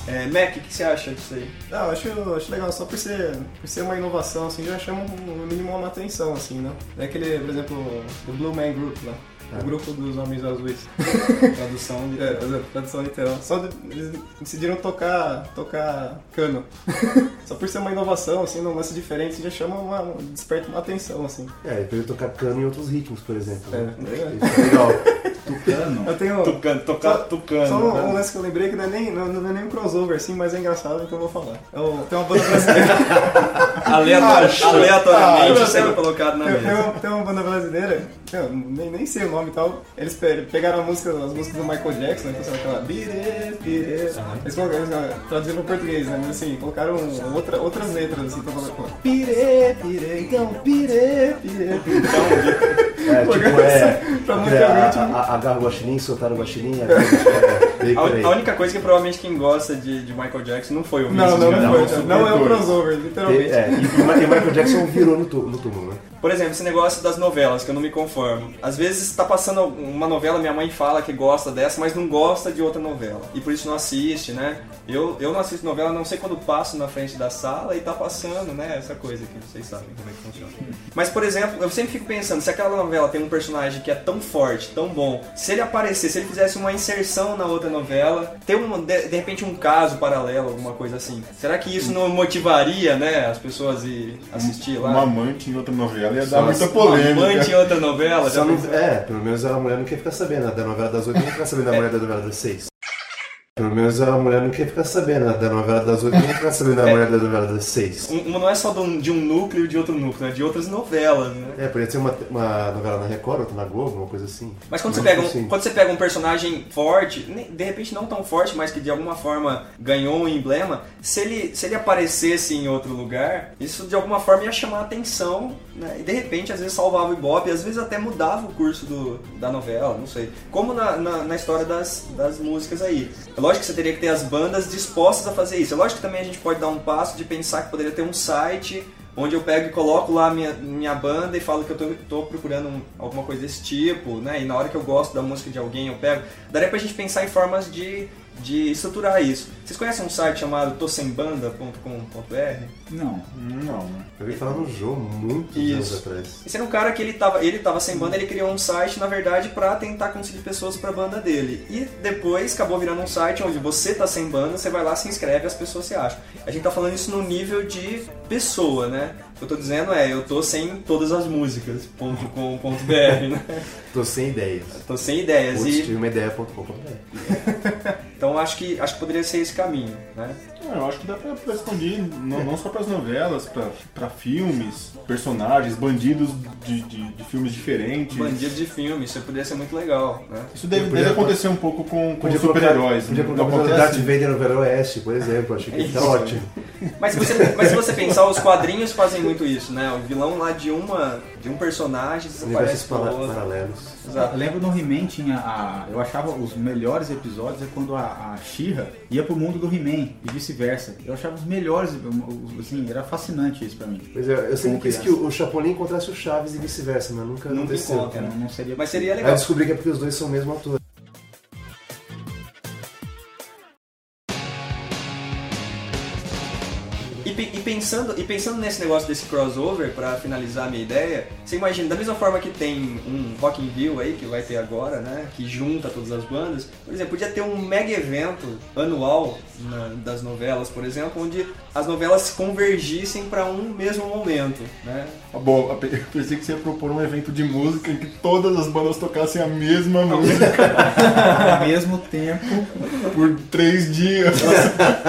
É, Mac, o que você acha disso aí? Não, eu acho, eu acho legal, só por ser, por ser uma inovação, assim, já chama no mínimo uma atenção, assim, né? É aquele, por exemplo, do Blue Man Group lá. O grupo dos Homens Azuis. Tradução. É, é, tradução literal. Só de- eles decidiram tocar, tocar cano. Só por ser uma inovação, assim, num lance diferente, já chama uma, desperta uma atenção, assim. É, ele podia tocar cano em outros ritmos, por exemplo. né? É. Isso é legal. Tucano. Eu tenho... Tucano, tocar Só- tucano. Só um, né? um lance que eu lembrei que não é nem, não, não é nem um crossover, assim, mas é engraçado, então eu vou falar. É o- tem uma banda brasileira. Aleator- Ah, aleatoriamente ah, sendo eu- colocado na tem mesa. tem uma banda brasileira, eu nem, nem sei o nome e tal. Eles pe- pegaram a música, as músicas do Michael Jackson, né? Então, aquela Bire, Bire. Eles colocaram, eles, ah, traduziram para português, né? Mas assim, colocaram outra, outras letras, assim, então falando, Pire, Pire, então, Pire, Pire, Pire. É, tipo, é. Pra é, música a- a- Agarra o guaxinim, soltaram o guaxinim, o guaxinim, é, A, a única coisa que provavelmente quem gosta de, de Michael Jackson não foi o Não, não, não, Vince foi. Jones. Não, é super crossover, literalmente. É, e, e o Michael Jackson virou no, tu- no túmulo, né? Por exemplo, esse negócio das novelas, que eu não me conformo. Às vezes tá passando uma novela, minha mãe fala que gosta dessa, mas não gosta de outra novela. E por isso não assiste, né? Eu, eu não assisto novela, não sei quando passo na frente da sala e tá passando, né? Essa coisa que vocês sabem como é que funciona. Mas, por exemplo, eu sempre fico pensando, se aquela novela tem um personagem que é tão forte, tão bom, se ele aparecer, se ele fizesse uma inserção na outra novela, ter um, de, de repente um caso paralelo, alguma coisa assim. Será que isso não motivaria, né, as pessoas a ir assistir lá? Uma amante em outra novela ia Só dar muita polêmica. Uma amante em outra novela, Só já não- é, pelo menos a mulher não quer ficar sabendo. né? Da novela das oito não quer ficar sabendo da mulher da novela das seis. Pelo menos a mulher não quer ficar sabendo né? da novela das oito, não quer ficar sabendo da mulher da novela das seis. Um- Uma não é só de um, de um núcleo e de outro núcleo, é de outras novelas, né? É, podia ser uma, uma novela na Record, outra na Globo, uma coisa assim. Mas quando você, pega um, assim, quando você pega um personagem forte, de repente não tão forte, mas que de alguma forma ganhou um emblema, se ele, se ele aparecesse em outro lugar, isso de alguma forma ia chamar a atenção, né? E de repente às vezes salvava o Ibope, às vezes até mudava o curso do, da novela, não sei. Como na, na, na história das, das músicas aí. É lógico que você teria que ter as bandas dispostas a fazer isso. É lógico que também a gente pode dar um passo de pensar que poderia ter um site onde eu pego e coloco lá minha, minha banda e falo que eu tô, tô procurando um- alguma coisa desse tipo, né? E na hora que eu gosto da música de alguém eu pego. Daria pra gente pensar em formas de, de estruturar isso. Vocês conhecem um site chamado tossembanda.com.br? Não. Não, né? Eu vi falar no jogo muitos Isso. anos atrás. Esse era um cara que ele tava, ele tava sem banda, ele criou um site, na verdade, pra tentar conseguir pessoas pra banda dele. E depois acabou virando um site onde você tá sem banda, você vai lá, se inscreve as pessoas se acham. A gente tá falando isso no nível de pessoa, né? O que eu tô dizendo é, eu tô sem todas as músicas, ponto com, ponto .br, né? Tô sem ideias. Tô sem ideias. E, tive uma ideia.com.br. então acho que, acho que poderia ser esse caminho, né? Ah, eu acho que dá pra, pra expandir, não, não só pras novelas, pra, pra filmes, personagens, bandidos de, de, de filmes diferentes. Bandido de filme, isso poderia ser muito legal, né? Isso deve, Podia- deve acontecer um pouco com, com super-heróis. Podia colocar o? Darth Vader no Velho Oeste, por exemplo. Acho que tá Isso. ótimo. Mas se, você, mas se você pensar, os quadrinhos fazem muito isso, né? O vilão lá de uma de um personagem Universos desaparece para- paralelos. Exato. Eu lembro no He-Man tinha a. Eu achava os melhores episódios é quando a, a She-Ra ia pro mundo do He-Man e vice-versa. Eu achava os melhores, assim, era fascinante isso pra mim. Pois é, eu sempre quis que o Chapolin encontrasse o Chaves e vice-versa, mas nunca, Nunca aconteceu. encontra. Não, não seria Mas seria Aí eu legal. descobri que é porque os dois são o mesmo ator. Pensando, e pensando nesse negócio desse crossover, pra finalizar a minha ideia, você imagina, da mesma forma que tem um Rock in Rio aí, que vai ter agora, né, que junta todas as bandas, por exemplo, podia ter um mega evento anual na- das novelas, por exemplo, onde as novelas convergissem pra um mesmo momento, né? Ah, Bom, eu pensei que você ia propor um evento de música em que todas as bandas tocassem a mesma música Ao mesmo tempo, por três dias.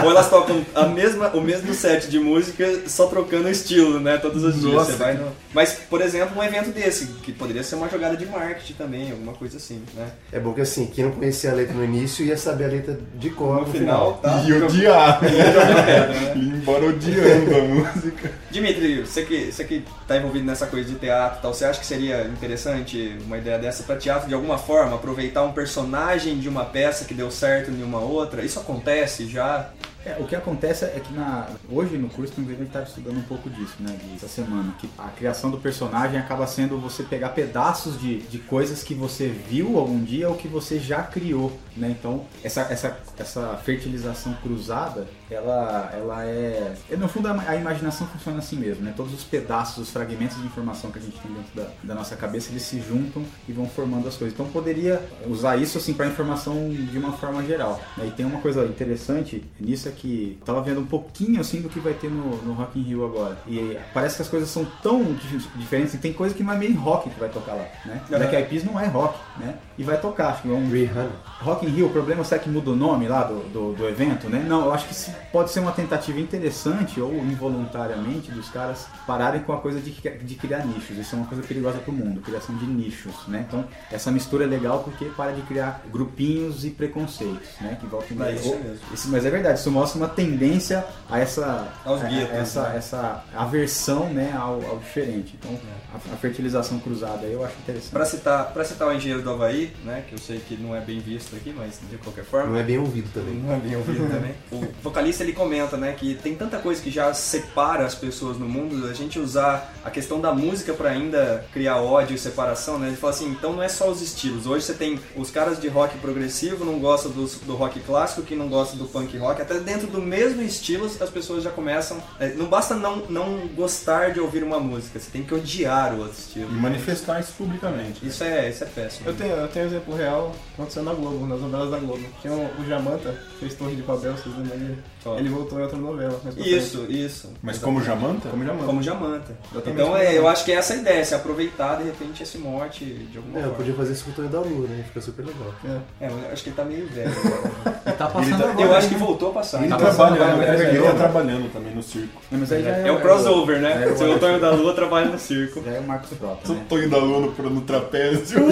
Ou elas tocam a mesma, o mesmo set de música, só trocando o estilo, né? Todos os dias. Nossa. Você vai no... Mas, por exemplo, um evento desse, que poderia ser uma jogada de marketing também, alguma coisa assim, né? É bom que assim, quem não conhecia a letra no início ia saber a letra de cor no, No final, tá? E odiar. Né? E ir embora odiando a música. Dimitri, você que, você que tá envolvido nessa coisa de teatro e tal, você acha que seria interessante uma ideia dessa pra teatro de alguma forma? Aproveitar um personagem de uma peça que deu certo em uma outra? Isso acontece já? É, o que acontece é que na, hoje no curso, inclusive, a gente estava estudando um pouco disso, né? Essa semana. Que a criação do personagem acaba sendo você pegar pedaços de, de coisas que você viu algum dia ou que você já criou, né? Então, essa, essa, essa fertilização cruzada, ela, ela é... é, No fundo, a, imaginação funciona assim mesmo, né? Todos os pedaços, os fragmentos de informação que a gente tem dentro da, da nossa cabeça, eles se juntam e vão formando as coisas. Então, poderia usar isso, assim, para informação de uma forma geral. né? E tem uma coisa interessante nisso é que tava vendo um pouquinho assim do que vai ter no, no Rock in Rio agora. E parece que as coisas são tão dif- diferentes, e tem coisa que não é meio rock que vai tocar lá, né? Uhum. Black Eyed Peas não é rock, né? E vai tocar, acho que é um Rihanna. Rock in Rio, o problema será que muda o nome lá do, do, do evento, né? Não, eu acho que isso pode ser uma tentativa interessante ou involuntariamente dos caras pararem com a coisa de, de criar nichos. Isso é uma coisa perigosa pro mundo, criação de nichos, né? Então, essa mistura é legal porque para de criar grupinhos e preconceitos, né? Que voltam É isso mesmo. isso, mas é verdade, isso mostra uma tendência a essa, Aos a- essa, né? essa aversão né, ao, ao diferente. Então, a, a fertilização cruzada aí eu acho interessante. Pra citar, pra citar o Engenheiro do Havaí, né, que eu sei que não é bem visto aqui, mas de qualquer forma, Não é bem ouvido também. Não é bem ouvido também. O vocalista ele comenta, né, que tem tanta coisa que já separa as pessoas no mundo, a gente usar a questão da música pra ainda criar ódio e separação, né? Ele fala assim, então não é só os estilos. Hoje você tem os caras de rock progressivo não gostam dos- do, rock clássico, que não gostam do punk rock, até dentro do mesmo estilo, as pessoas já começam. é, não basta não, não gostar de ouvir uma música, você tem que odiar o outro estilo. E manifestar isso publicamente. Isso é, isso é péssimo. Eu tenho, eu tenho um exemplo real que aconteceu na Globo, nas novelas da Globo. Tinha o, o Jamanta, fez Torre de Babel, vocês lembram dele? Ó. Ele voltou em outra novela. Isso, isso. Mas como Jamanta? Como Jamanta. Como Jamanta. Exatamente Então é, eu acho que é essa a ideia, se aproveitar de repente esse mote de alguma É, eu forma. podia fazer isso com o Tony da Lua, né? Fica super legal. É. É, eu acho que ele tá meio velho. E tá passando tá- agora. eu acho que né? voltou a passar. Ele Tá trabalha, passando, né? vai, ele tá trabalhando também no circo. Aí já É o crossover, né? É o- Antônio da Lua trabalha no circo. Já é o Marcos Frota, né? Tô indo aluno pro- no trapézio.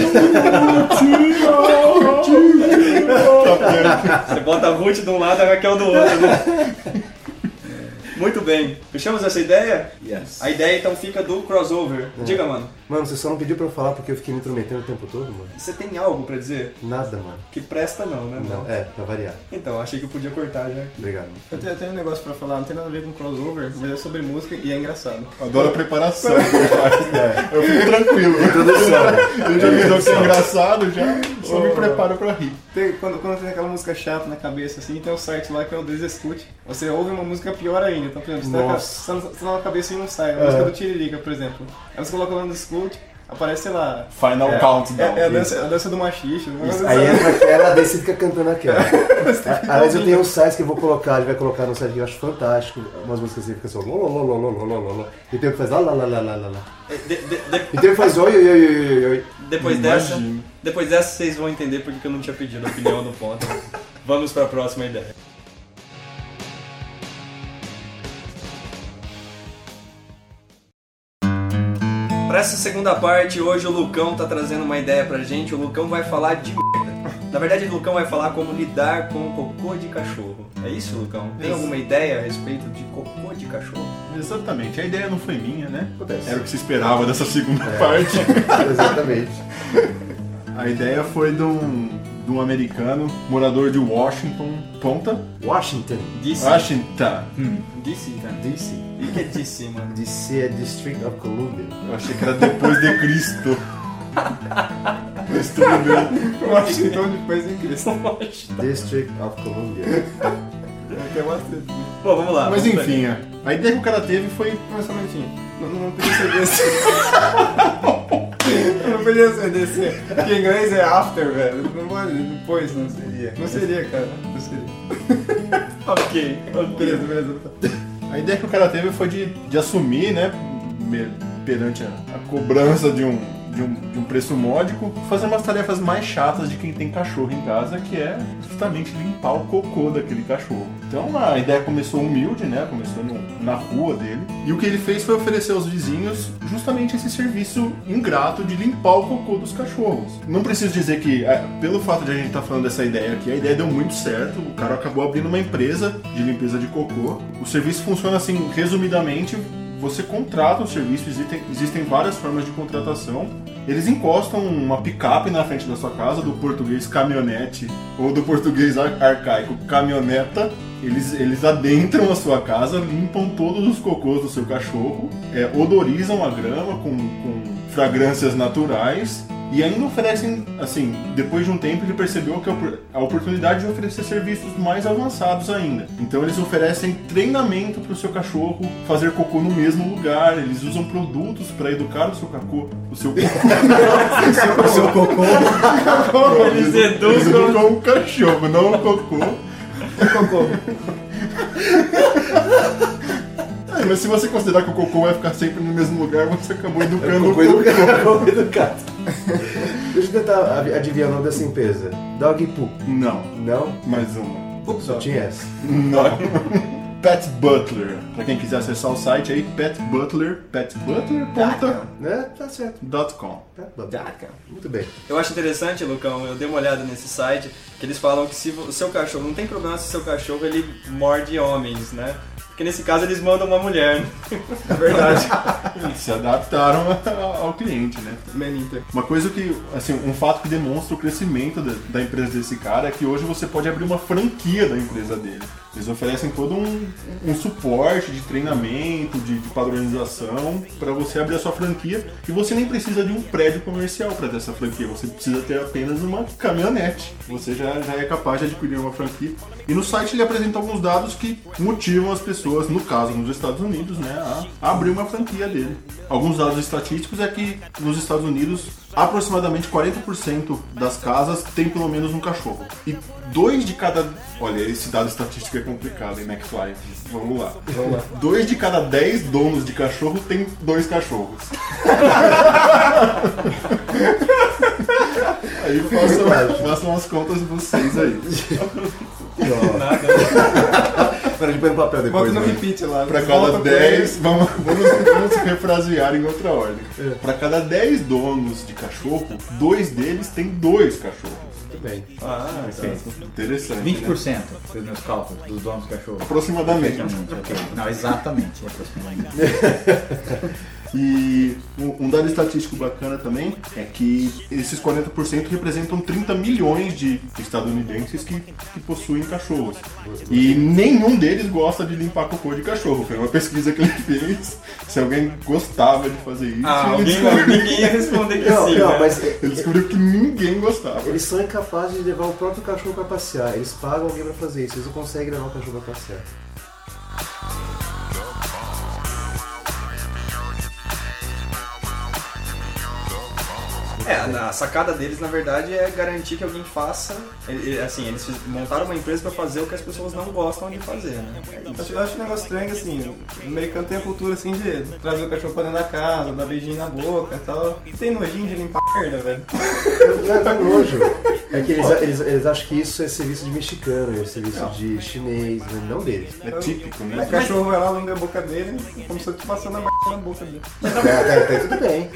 Você bota a Ruth de um lado e a Raquel do outro, né? Muito bem. Fechamos essa ideia? Yes. A ideia então fica do crossover. Diga, mano. Mano, você só não pediu pra eu falar porque eu fiquei me intrometendo o tempo todo, mano. Você tem algo pra dizer? Nada, mano. Que presta não, né? Não, é, pra variar. Então, achei que eu podia cortar já. Obrigado. Eu tenho, eu tenho um negócio pra falar, não tem nada a ver com crossover, mas é sobre música e é engraçado. Adoro a preparação. Eu fico tranquilo. Introdução. Eu já me dou que é engraçado, já só me preparo pra rir. Tem- quando, quando tem aquela música chata na cabeça, assim, tem um site lá que é o Desescute. Você ouve uma música pior ainda. Tá então, por exemplo, você tá Nossa. Tá, tá na cabeça e não sai. É a é. música do Tiririca, por exemplo. Aí você coloca lá no School, aparece, sei lá. Final é, Countdown. É, é a, dança, é a dança do machixe. Aí assim. entra aquela, desce e fica cantando aquela. Aliás, eu tenho um site que eu vou colocar, ele vai colocar no site que eu acho fantástico. Umas músicas assim, fica só. E tem que faz lá, lá, lá, lá, lá, lá. E tem que faz oi, oi, oi, oi, oi. Depois dessa, depois dessa, vocês vão entender porque eu não tinha pedido opinião no ponto. Vamos para a próxima ideia. Pra essa segunda parte, hoje o Lucão tá trazendo uma ideia pra gente. O Lucão vai falar de merda. Na verdade, o Lucão vai falar como lidar com cocô de cachorro. É isso, Lucão? Tem Isso. alguma ideia a respeito de cocô de cachorro? Exatamente. A ideia não foi minha, né? Acontece. Era o que se esperava dessa segunda parte. Exatamente. A ideia foi de um, de um americano, morador de Washington, Ponta? Washington, DC. Washington. DC. DC. O que é DC, mano? DC é District of Columbia. Eu achei que era depois de Cristo. Mas tudo bem. Eu acho que então depois em Cristo. District of Columbia. Bom, vamos lá. Mas vamos enfim, a ideia que o cara teve foi um minutinho. Não, não podia ser DC. não podia ser DC. Porque em inglês é after, velho. Não pode, depois não seria. Não seria, cara. Não seria. Ok. Beleza, beleza. A ideia que o cara teve foi de, de assumir, né, perante a, a cobrança de um, de, um, de um preço módico, fazer umas tarefas mais chatas de quem tem cachorro em casa, que é justamente limpar o cocô daquele cachorro. Então a ideia começou humilde, né, começou no- na rua dele, e o que ele fez foi oferecer aos vizinhos justamente esse serviço ingrato de limpar o cocô dos cachorros. Não preciso dizer que, é, pelo fato de a gente estar falando dessa ideia aqui, a ideia deu muito certo, o cara acabou abrindo uma empresa de limpeza de cocô. O serviço funciona assim, resumidamente, você contrata o serviço, existem, existem várias formas de contratação. Eles encostam uma picape na frente da sua casa, do português caminhonete ou do português ar- arcaico caminhoneta. Eles, eles adentram a sua casa, limpam todos os cocôs do seu cachorro, é, odorizam a grama com, com fragrâncias naturais e ainda oferecem, assim, depois de um tempo ele percebeu que a opor- a oportunidade de oferecer serviços mais avançados ainda. Então eles oferecem treinamento para o seu cachorro fazer cocô no mesmo lugar, eles usam produtos para educar o seu cocô, o seu cocô, O seu cocô. Eles eles educam. educam o cachorro, não o cocô. Cocô. Ah, mas se você considerar que o cocô vai ficar sempre no mesmo lugar, você acabou educando o Cocô cocô. educado. Cocô educado. Deixa eu tentar ad- adivinhar o nome dessa empresa. Dog Poop. Não, Não? mais uma. Só tinha essa. Não. Pet Butler. Pra quem quiser acessar o site aí, Pet Butler, petbutler.com. Né? Tá certo. Tá bom. Muito bem. Eu acho interessante, Lucão, eu dei uma olhada nesse site, que eles falam que se o seu cachorro, não tem problema se o seu cachorro ele morde homens, né? Porque nesse caso eles mandam uma mulher. né? É verdade. Eles se adaptaram ao cliente, né? Man Inter. Uma coisa que, assim, um fato que demonstra o crescimento da, da empresa desse cara é que hoje você pode abrir uma franquia da empresa dele. Eles oferecem todo um, um suporte de treinamento, de, de padronização para você abrir a sua franquia e você nem precisa de um prédio comercial para ter essa franquia. Você precisa ter apenas uma caminhonete. Você já, já é capaz de adquirir uma franquia. E no site ele apresenta alguns dados que motivam as pessoas, no caso nos Estados Unidos, né, a abrir uma franquia dele. Alguns dados estatísticos é que nos Estados Unidos aproximadamente 40% das casas tem pelo menos um cachorro. E dois de cada. Olha, esse dado estatístico é complicado, hein, McFly? Vamos lá. Vamos lá. Dois de cada dez donos de cachorro tem dois cachorros. aí façam, façam as contas vocês aí. Espera, a gente põe no papel Bota depois. no né? repeat lá. Para Volta cada pra 10, vamos, vamos, vamos refrasear em outra ordem. Para cada 10 donos de cachorro, dois deles têm dois cachorros. Muito bem. Ah, Ok. Interessante. Né? 20% dos meus cálculos dos donos do cachorro. Aproximadamente. Não, exatamente, aproximadamente. E um dado estatístico bacana também é que esses 40% representam 30 milhões de estadunidenses que, que possuem cachorros. E nenhum deles gosta de limpar cocô de cachorro. Foi uma pesquisa que ele fez. Se alguém gostava de fazer isso, Ah, alguém, descobriu, ninguém ia responder que Não, sim. não, né? mas ele descobriu que ninguém gostava. eles são incapazes de levar o próprio cachorro pra passear. Eles pagam alguém pra fazer isso. Eles não conseguem levar o cachorro pra passear. É, a sacada deles, na verdade, é garantir que alguém faça. Assim, eles montaram uma empresa pra fazer o que as pessoas não gostam de fazer, né? É isso. Acho, um negócio estranho assim, o americano tem a cultura assim de trazer o cachorro pra dentro da casa, dar beijinho na boca e tal. E tem nojinho de limpar a merda, velho. Não é não nojo. É que eles, eles, eles acham que isso é serviço de mexicano, é serviço de chinês, né? não deles. É típico, né? O cachorro vai lá, lambe a boca dele, como se eu estivesse passando a merda na boca dele. Tá, tá, tá tudo bem.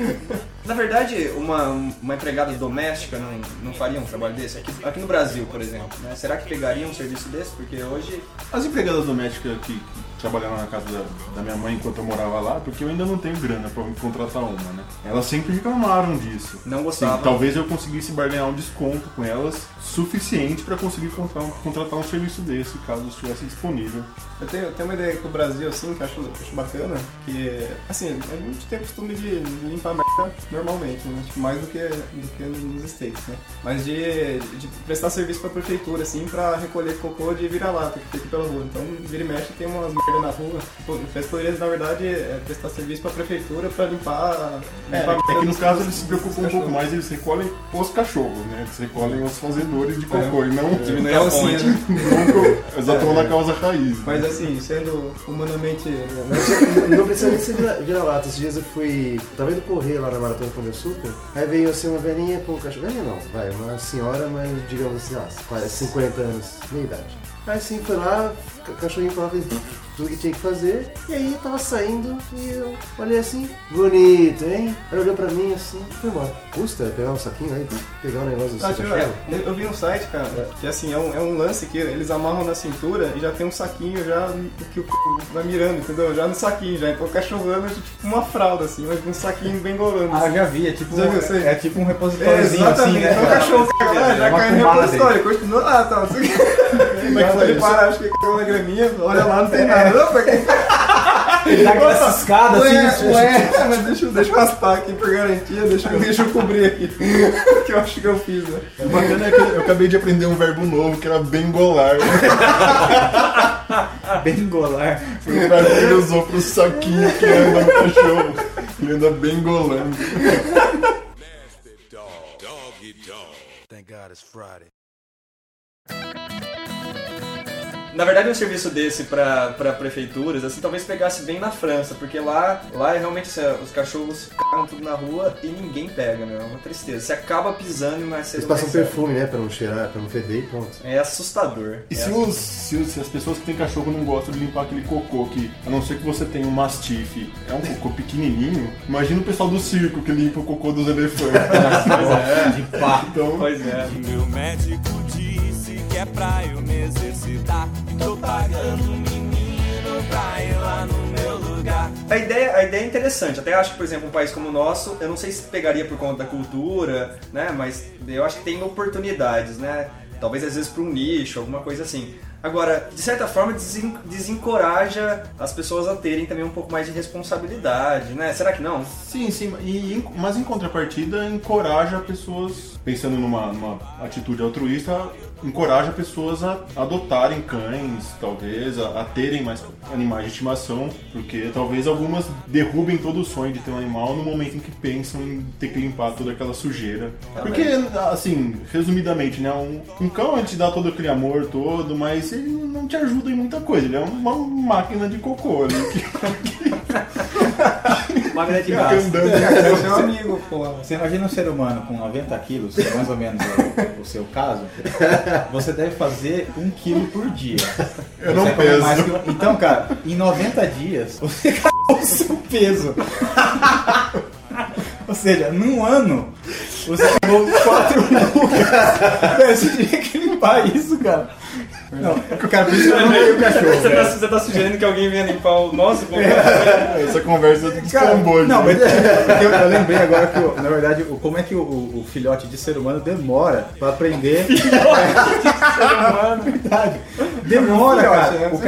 Na verdade, uma, uma empregada doméstica não, não faria um trabalho desse? Aqui, aqui no Brasil, por exemplo, né? Será que pegaria um serviço desse? Porque hoje. As empregadas domésticas que, que trabalhavam na casa da, da minha mãe enquanto eu morava lá, porque eu ainda não tenho grana pra contratar uma, né? Elas sempre reclamaram disso. Não Sim, gostavam. talvez eu conseguisse barganhar um desconto com elas suficiente para conseguir contratar um, contratar um serviço desse, caso estivesse disponível. Eu tenho, eu tenho uma ideia com o Brasil, assim, que eu acho, acho bacana, que, assim, a gente tem o costume de limpar a merda normalmente, né? Tipo, mais do que, do que nos States, né? Mas de, de prestar serviço pra prefeitura, assim, pra recolher cocô de vira-lata que fica pela rua. Então, vira e mexe, tem umas na rua. Pô, poderia, na verdade, é, prestar serviço pra prefeitura pra limpar... É, limpar a é que no caso eles se preocupam um pouco mais, eles recolhem os cachorros, né? Eles recolhem os fazedores de cocô e não, Diminuir Então, a assim, fonte. né? não eles atuam É. na causa raiz. Mas né? assim, sendo humanamente... Não, não precisa nem ser vira- vira-lata. Esses dias eu fui. Tava indo correr lá na Maratona de Açúcar. Aí veio assim uma velhinha com o cachorro. Velhinha não, vai, uma senhora, mas digamos assim, ah, quase 50 anos, meia idade. Aí sim, foi lá, cachorrinho fez tudo que tinha que fazer. E aí tava saindo e eu olhei assim, bonito, hein? Ela olhou pra mim assim, foi embora. Custa pegar um saquinho aí, pegar um negócio do Ah, eu, eu vi um site, cara, que assim, é um, é um lance que eles amarram na cintura e já tem um saquinho já que o c... vai mirando, entendeu? Já no saquinho, já. Então o cachorro anda tipo uma fralda, assim, mas um saquinho bem golando. Ah, já vi, é tipo, Já viu isso aí? é tipo um É, repositóriozinho assim, exatamente. né? Então o cachorro caga lá, já Uma cai no repositório, continua lá, tá. Como é que foi ele para, acho que caiu na graminha, olha lá, não tem nada. Opa, que... Ele dá aquela ciscada assim, Ué, assim, ué, mas deixa, eu- deixa eu raspar aqui por garantia, deixa, eu- deixa eu cobrir aqui. que eu acho que eu fiz, né? O bacana é que eu acabei de aprender um verbo novo que era bengolar. bem golar. Foi o verbo que ele usou pro saquinho que anda no cachorro. Ele anda bengolando. Thank God it's Friday. Na verdade, um serviço desse pra, pra prefeituras, assim, talvez pegasse bem na França, porque lá, lá é realmente assim, os cachorros cagam tudo na rua e ninguém pega, meu. É uma tristeza. Você acaba pisando e mais cedo Eles passam perfume, né? Pra não cheirar, pra não feder e pronto. É assustador. E É se, os, se, se as pessoas que têm cachorro não gostam de limpar aquele cocô, que a não ser que você tenha um mastife, é um cocô pequenininho, imagina o pessoal do circo que limpa o cocô dos elefantes. De pá. então, Pois é. Meu médico que é pra eu me exercitar. Tô pagando um menino pra a ideia, a ideia é interessante. Até acho que, por exemplo, um país como o nosso, eu não sei se pegaria por conta da cultura, né? Mas eu acho que tem oportunidades, né? Talvez às vezes para um nicho, alguma coisa assim. Agora, de certa forma, desen- desencoraja as pessoas a terem também um pouco mais de responsabilidade, né? Será que não? Sim, sim, e, mas em contrapartida encoraja pessoas, pensando numa, numa atitude altruísta, encoraja pessoas a adotarem cães, talvez, a, a terem mais animais de estimação, porque talvez algumas derrubem todo o sonho de ter um animal no momento em que pensam em ter que limpar toda aquela sujeira. Porque, assim, resumidamente, né, um, um cão ele te dá todo aquele amor todo, mas ele não te ajuda em muita coisa, ele é uma máquina de cocô ali Máquina de gás. andando. É seu amigo, porra. Você imagina um ser humano com 90 quilos, que é mais ou menos o, o seu caso, você deve fazer um quilo por dia. Eu Você não peso. mais que- Então, cara, em 90 dias, você acabou o seu peso. Ou seja, num ano, você acabou 4 lucas. Você tinha que limpar isso, cara. Não, cara, por isso que eu não tenho cachorro. Você tá, velho. você tá sugerindo que alguém venha limpar o nosso cocô? Essa conversa descambou. não, né? mas eu, eu lembrei agora que, na verdade, como é que o, o- filhote de ser humano demora pra aprender. Verdade. Demora, cara. né? O,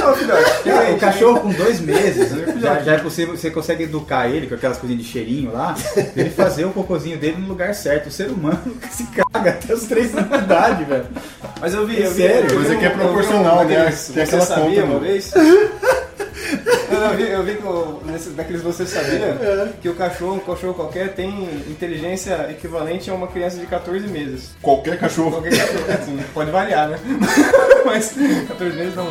Não, filhote. Cara, o cachorro com dois meses, já, já é possível, você consegue educar ele com aquelas coisinhas de cheirinho lá, ele fazer o cocôzinho dele no lugar certo. O ser humano se caga até os três anos de idade, velho. Mas eu vi, eu vi. Sério? Mas é que é proporcional, né? Tem Você aquela sabia conta, uma né? vez? Eu, vi, eu vi que nesse, daqueles você sabia que o cachorro, um cachorro qualquer, tem inteligência equivalente a uma criança de 14 meses. Qualquer cachorro. Qualquer cachorro, assim, pode variar, né? Mas 14 meses não.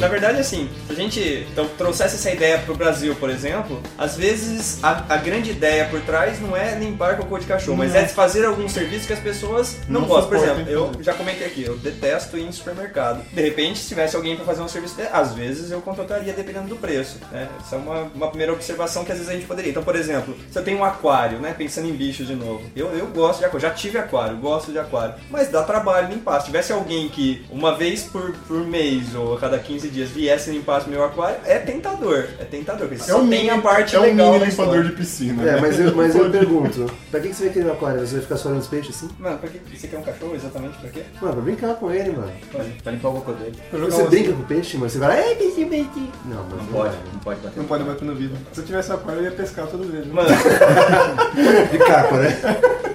Na verdade, assim, gente então, trouxesse essa ideia pro Brasil, por exemplo, às vezes a, a grande ideia por trás não é limpar cocô de cachorro, não mas é. é fazer algum serviço que as pessoas não, não gostam. Por exemplo, eu já comentei aqui, eu detesto ir em supermercado. De repente, se tivesse alguém para fazer um serviço, às vezes eu contrataria dependendo do preço. Né? Essa é uma, uma primeira observação que às vezes a gente poderia. Então, por exemplo, se eu tenho um aquário, né? Pensando em bicho de novo. Eu, eu gosto de aquário, já tive aquário, gosto de aquário. Mas dá trabalho limpar. Se tivesse alguém que uma vez por, por mês ou a cada 15 dias viesse limpar meu aquário, é tentador. É tentador. Porque é um tem mini, a parte é um legal. É um limpador de piscina. É, né? mas eu, mas eu pergunto: pra que você vai querer um aquário? Você vai ficar só olhando os peixes assim? Mano, pra que você quer um cachorro exatamente? Pra quê? Mano, pra brincar com ele, mano. Pra, pra limpar o boca dele. Você brinca assim. com o peixe, mano? Você vai lá, peixe, peixe. Não, mano. Não, não pode, não pode bater. Não pode bater no vidro. Se eu tivesse aquário, eu ia pescar todo dia. Mano. de capa, né?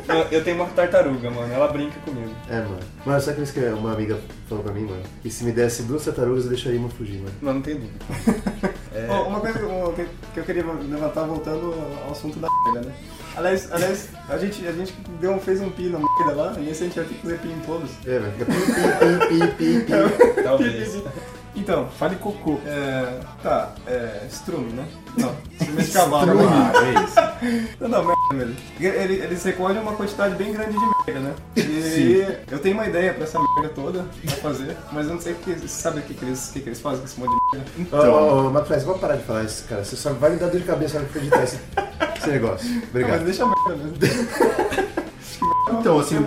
Eu, eu tenho uma tartaruga, mano. Ela brinca comigo. É, mano. Mano, sabe que isso que uma amiga falou pra mim, mano? Que se me desse duas tartarugas, eu deixaria uma fugir, mano. Mano, não tem dúvida. Ó, Uma coisa uma que eu queria levantar voltando ao assunto da merda, né? Aliás, aliás a, gente, a gente deu, um- fez um pi na merda lá, e nesse a gente vai ter que fazer pi em todos. É, velho. Pi, pi, pi, pi, pi. Talvez. Então, Fale cocô. é, tá, é, estrume, né? Não, estrume de cavalo. Ah, é isso. Não, não, merda. Ele- Eles recolhem uma quantidade bem grande de merda, né? E eu tenho uma ideia pra essa merda toda pra fazer, mas eu não sei o que. Você sabe o que, que, eles, que, que eles fazem com esse monte de merda? Ô, ô, ô, McFly, vamos parar de falar isso, cara. Você só vai me dar dor de cabeça na hora que for editar esse, esse negócio. Não, mas Obrigado. deixa a merda mesmo. Então, assim,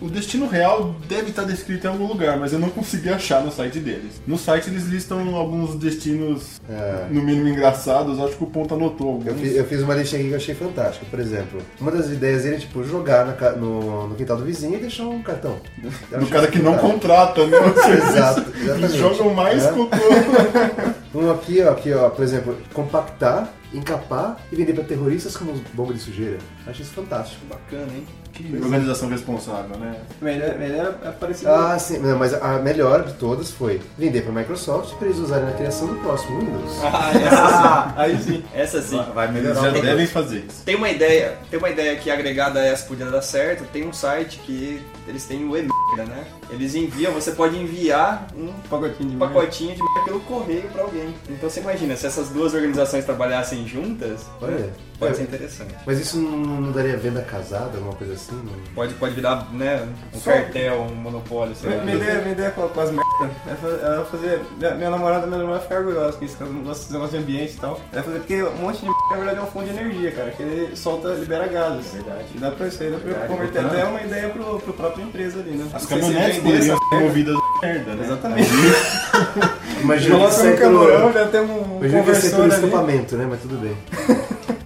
o destino real deve estar descrito em algum lugar, mas eu não consegui achar no site deles. No site eles listam alguns destinos, É. no mínimo engraçados, acho que o Ponto anotou alguns. Eu fiz, eu fiz uma listinha aqui que eu achei fantástica. Por exemplo, uma das ideias dele é, tipo, jogar na no, no quintal do vizinho e deixar um cartão. Do cara que não contrata, né? Exato, Eles exatamente. jogam mais É. cocô. Um aqui, ó, aqui, ó, por exemplo, compactar, encapar e vender pra terroristas como bomba de sujeira. Acho isso fantástico. Bacana, hein? Que organização responsável, né? Melhor, melhor é parecido. Ah, sim, não, mas a melhor de todas foi vender pra Microsoft para eles usarem na criação do próximo Windows. Ah, essa aí sim. sim. Essa sim. Vai Eles melhorar já o devem fazer isso. Tem uma ideia, tem uma ideia que agregada a essa podia dar certo. Tem um site que eles têm o e-mail, né? Eles enviam, você pode enviar um Pacotinho de merda. pacotinho de merda pelo correio pra alguém. Então você imagina, se essas duas organizações trabalhassem juntas, Olha. Pode ser É, interessante. Mas isso não, não daria venda casada, alguma coisa assim? Não? Pode, pode virar, né, um Só- cartel, um monopólio, sei lá. Minha ideia, minha ideia com, com as merdas é fa- ela fazer. Minha, minha namorada, minha namorada ficar orgulhosa com isso, que eu não gosto desse negócio de ambiente e tal. Ela fazer porque um monte de merda, na verdade, é uma fonte de energia, cara, que ele solta, libera gases. Verdade. E dá pra isso aí, dá pra converter até uma ideia pro, pro próprio empresa ali, né? As caminhonetes poderiam ser movidas merda, né? Exatamente. Imagina Coloca um pelo, camorão, já tem um imagina que sai pelo conversor ali. escapamento, né? Mas tudo bem.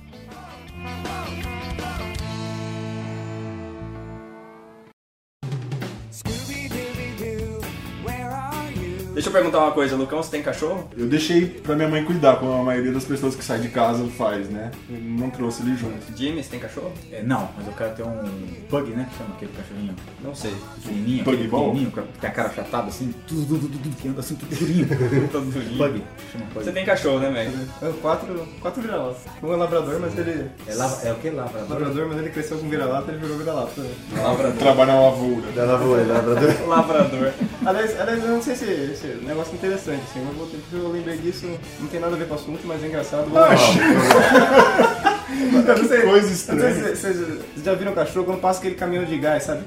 Deixa eu perguntar uma coisa, Lucão, você tem cachorro? Eu deixei pra minha mãe cuidar, como a maioria das pessoas que saem de casa faz, né? Eu não trouxe ele junto. Jimmy, você tem cachorro? É, não, mas eu quero ter um pug, né? Que chama aquele cachorrinho Não sei. pequenininho. Pug pequenininho, com a- tem a cara achatada assim, tudo, tudo, tudo, tudo, que anda assim, tudo durinho. Todo durinho. pug. Você tem cachorro, né, Meg? É, Quatro, quatro vira-latas. Um é labrador, mas ele. É, lava, é o que lá? Labrador, mas ele cresceu com vira-lata ele virou vira-lata também. Lavrador. Trabalha na lavoura. Da lavoura, da lavoura. Lavrador. Aliás, aliás, eu não sei se esse negócio é interessante, assim, mas porque eu lembrei disso, não tem nada a ver com o assunto, mas é engraçado. Vou eu não sei, coisa eu não sei estranha. Vocês vocês já viram cachorro quando passa aquele caminhão de gás, sabe?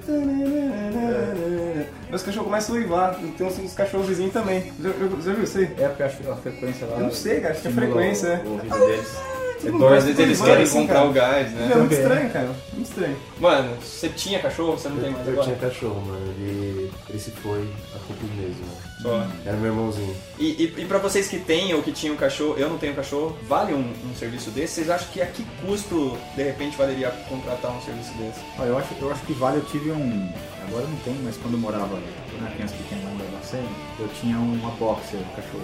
Meus cachorros começam a uivar, tem uns, uns cachorros vizinhos também. Já, já, viu isso aí? É porque eu acho que a frequência lá. Eu não sei, cara, acho que é frequência, o, né? o. Todo Então, às vezes eles querem assim, comprar cara. o gás, É né? muito Também. estranho, cara. Muito estranho. Mano, você tinha cachorro, você não tem mais Eu agora? tinha cachorro, mano. Ele, ele se foi a culpa mesmo. Só. Era meu irmãozinho. E, e, e pra vocês que têm ou que tinham cachorro, eu não tenho cachorro, vale um, um serviço desse? Vocês acham que a que custo, de repente, valeria contratar um serviço desse? Olha, eu acho, eu acho que vale, eu tive um. Agora não tem, mas quando eu morava, quando eu era criança pequena eu tinha uma boxer, um cachorro,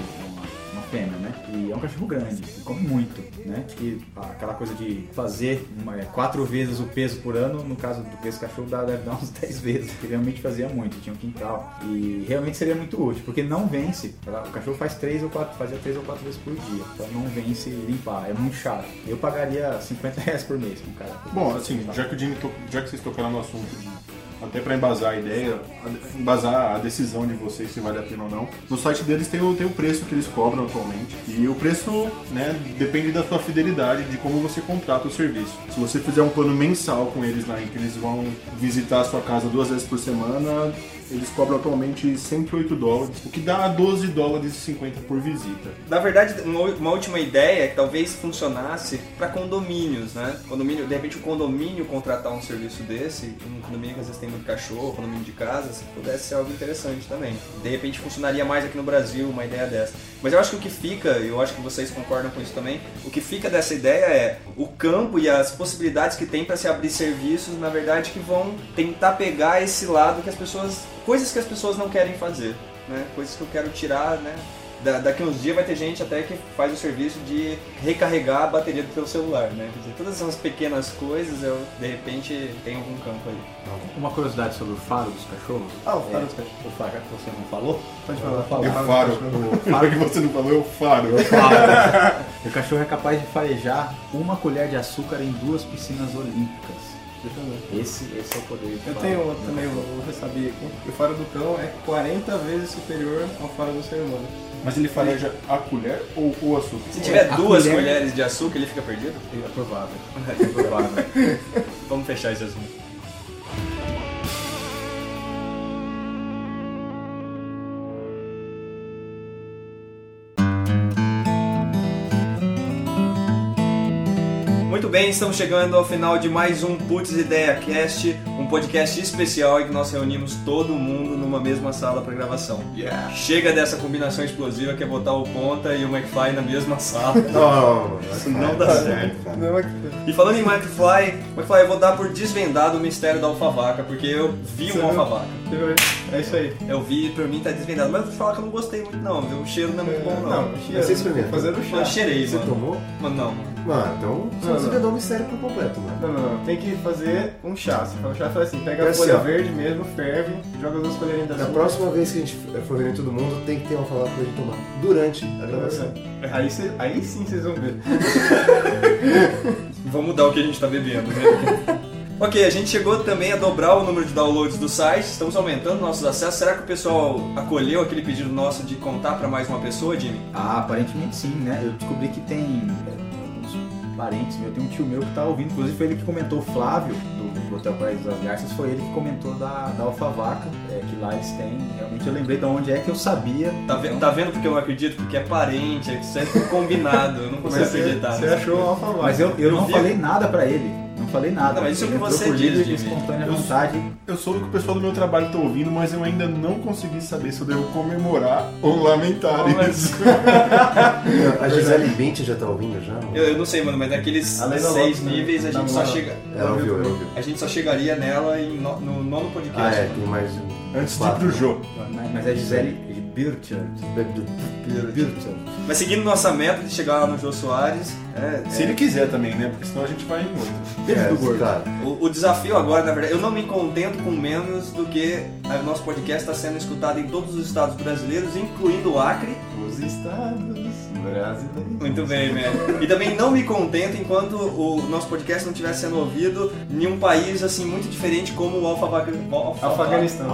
fêmea, né? E é um cachorro grande, come muito, né? E aquela coisa de fazer uma- é, quatro vezes o peso por ano, no caso do desse cachorro dá, deve dar uns 10 vezes, porque realmente fazia muito, tinha um quintal. E realmente seria muito útil, porque não vence. O cachorro faz três ou quatro, fazia três ou quatro vezes por dia, então não vence limpar, é muito chato. Eu pagaria 50 reais por mês cara. Bom, assim, já que, o Jimmy já que vocês tocaram no assunto, de- até pra embasar a ideia, embasar a decisão de vocês se vale a pena ou não, no site deles tem o, tem o preço que eles cobram atualmente. E o preço, né, depende da sua fidelidade, de como você contrata o serviço. Se você fizer um plano mensal com eles lá, em que eles vão visitar a sua casa duas vezes por semana, eles cobram atualmente 108 dólares, o que dá 12 dólares e 50 por visita. Na verdade, uma, última ideia é que talvez funcionasse para condomínios, né? Condomínio, de repente o condomínio contratar um serviço desse, um condomínio que às vezes tem muito cachorro, condomínio de casas, pudesse ser algo interessante também. De repente funcionaria mais aqui no Brasil uma ideia dessa. Mas eu acho que o que fica, eu acho que vocês concordam com isso também, o que fica dessa ideia é o campo e as possibilidades que tem para se abrir serviços, na verdade, que vão tentar pegar esse lado que as pessoas, coisas que as pessoas não querem fazer, né? Coisas que eu quero tirar, né? Da- daqui uns dias vai ter gente até que faz o serviço de recarregar a bateria do teu celular, né? Quer dizer, todas essas pequenas coisas, eu de repente tenho algum campo aí. Uma curiosidade sobre o faro dos cachorros. Ah, o faro É, dos cachorros. O faro, que você não falou, Pode falar. Fala. O faro. o Faro que você não falou é o faro. faro. o cachorro é capaz de farejar uma colher de açúcar em duas piscinas olímpicas. Esse, esse é o poder. do Eu tenho outro também, já sabia aqui. O faro do cão é 40 vezes superior ao faro do ser humano. Mas ele fareja a colher ou o açúcar? Se tiver a duas colher- colheres de açúcar, ele fica perdido? É provável. É provável. Vamos fechar esse assunto. Muito bem, estamos chegando ao final de mais um Putz Ideia Cast, um podcast especial em que nós reunimos todo mundo numa mesma sala para gravação. Chega dessa combinação explosiva que é botar o Ponta e o McFly na mesma sala. Não, Isso não dá certo. E falando em McFly, McFly, eu vou dar por desvendado o mistério da alfavaca, porque eu vi Você viu? É isso aí. Eu vi, pra mim tá desvendado, mas eu vou falar que eu não gostei muito não, viu? O cheiro não é muito bom não. Não, Mas você experimentou? Fazendo o chá. Eu cheirei, Você mano. tomou? Mas não, mano. Mano, então você Não, desvendou o mistério por completo, mano. Não, não, não. Tem que fazer um chá. Você faz o chá faz assim, pega É a assim, folha ó. verde mesmo, ferve, joga as duas colherinhas de Na açúcar. próxima vez que a gente for reunir todo mundo, tem que ter uma palavra pra gente tomar. Durante a gravação. Aí, cê- aí sim vocês vão ver. Vamos mudar o que a gente tá bebendo, né? Ok, a gente chegou também a dobrar o número de downloads do site, estamos aumentando nossos acessos. Será que o pessoal acolheu aquele pedido nosso de contar pra mais uma pessoa, Jimmy? Ah, aparentemente sim, né? Eu descobri que tem é, uns parentes meu. Tem um tio meu que tá ouvindo, inclusive foi ele que comentou, o Flávio, do, Hotel Paraíso das Garças, foi ele que comentou da, da Alfavaca, é, que lá eles têm. Realmente eu lembrei de onde é que eu sabia. Tá vendo, Então, tá vendo porque eu não acredito? Porque é parente, isso é tudo combinado. Eu não consigo acreditar. você achou a alfavaca. Mas eu, eu não vi. falei nada pra ele. Não falei nada. Não, mas isso é que você diz, e Jimmy. espontânea Eu- vontade. Eu soube que o pessoal do meu trabalho tá ouvindo, mas eu ainda não consegui saber se eu devo comemorar ou lamentar isso. A Gisele Bündchen já tá ouvindo já? Eu, eu não sei, mano, mas naqueles Além da seis Lopes, né? níveis a Na gente só moral. chega. Ela ouviu, ela ouviu. A gente só chegaria nela em no, no nono podcast. Ah, é, tem mais um. Antes de ir quatro. pro jogo. Mas, mas é Gisele Bircher. Bircher. Mas seguindo nossa meta de chegar lá no Jô Soares, é, Se ele quiser também, né? Porque senão a gente vai em outro. Beijo É, do gordo. claro. O, o desafio agora, na verdade, eu não me contento com menos do que o nosso podcast está sendo escutado em todos os estados brasileiros, incluindo o Acre. Os estados brasileiros. Muito bem, man. E também não me contento enquanto o nosso podcast não estiver sendo ouvido em um país assim muito diferente como o. Alfa, Alfaganistão. Alfaganistão.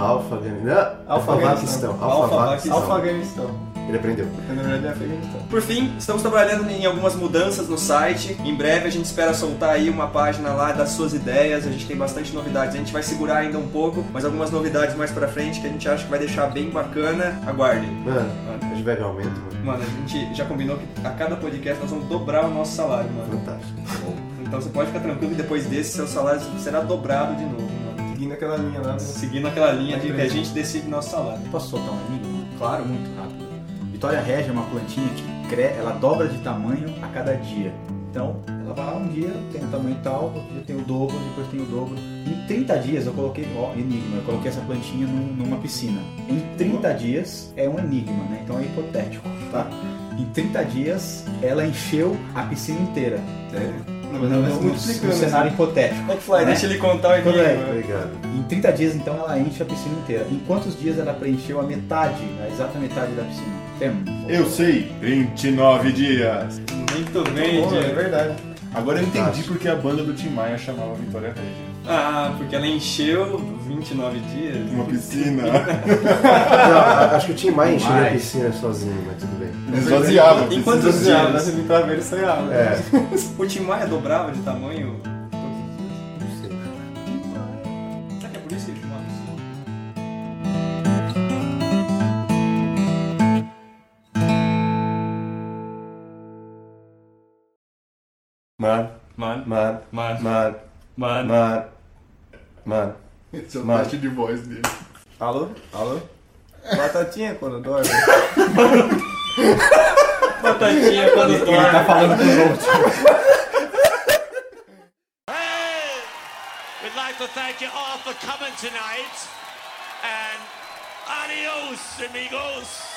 Alfaganistão. Alfaganistão. Alfaganistão. Ele aprendeu. Porque na verdade é Afeganistão. Por fim, estamos trabalhando em algumas mudanças no site. Em breve a gente espera soltar aí uma página lá das suas ideias. A gente tem bastante novidades. A gente vai segurar ainda um pouco, mas algumas novidades mais pra frente que a gente acha que vai deixar bem bacana. Aguardem. Mano, a gente vai ver aumento, mano. Mano, a gente já combinou que a cada podcast nós vamos dobrar o nosso salário, mano. Fantástico. Então você pode ficar tranquilo que depois desse seu salário será dobrado de novo, mano. Seguindo aquela linha lá. né? Seguindo aquela linha de que a gente decide nosso salário. Posso soltar um enigma? Claro. Muito rápido. Vitória Regia é uma plantinha que cre... ela dobra de tamanho a cada dia. Então, ela vai um dia, tem um tamanho tal, outro dia tem o dobro, depois tem o dobro. Em 30 dias eu coloquei, ó, enigma, eu coloquei essa plantinha num- numa piscina. Em 30 dias é um enigma, né? Então é hipotético, tá? Em 30 dias ela encheu a piscina inteira. Não, Mas no- vai no- multiplicando, no cenário hipotético. McFly, deixa ele contar o enigma. Obrigado. Em 30 dias, então, ela enche a piscina inteira. Em quantos dias ela preencheu a metade, a exata metade da piscina? Tempo. Eu sei, 29 dias. Muito bem, é verdade. Agora eu entendi porque a banda do Tim Maia chamava Vitória Regia. Ah, porque ela encheu 29 dias. Uma piscina. Não, acho que o Tim Maia encheu a piscina sozinho, mas tudo bem. Esvaziava. Esses dias, dias? Você ver isso aí, ah, É, O Tim Maia dobrava de tamanho todos os não sei. dias? Será que Mano, Mano, mano, mano, mano, mano. mano, mano. Esse é o Mas- teste de voz dele. Alô? Alô? Batatinha quando dorme. Batatinha quando Ele tá dorme. falando com os outros. Hey! We'd like to thank you all for coming tonight. And adios, amigos.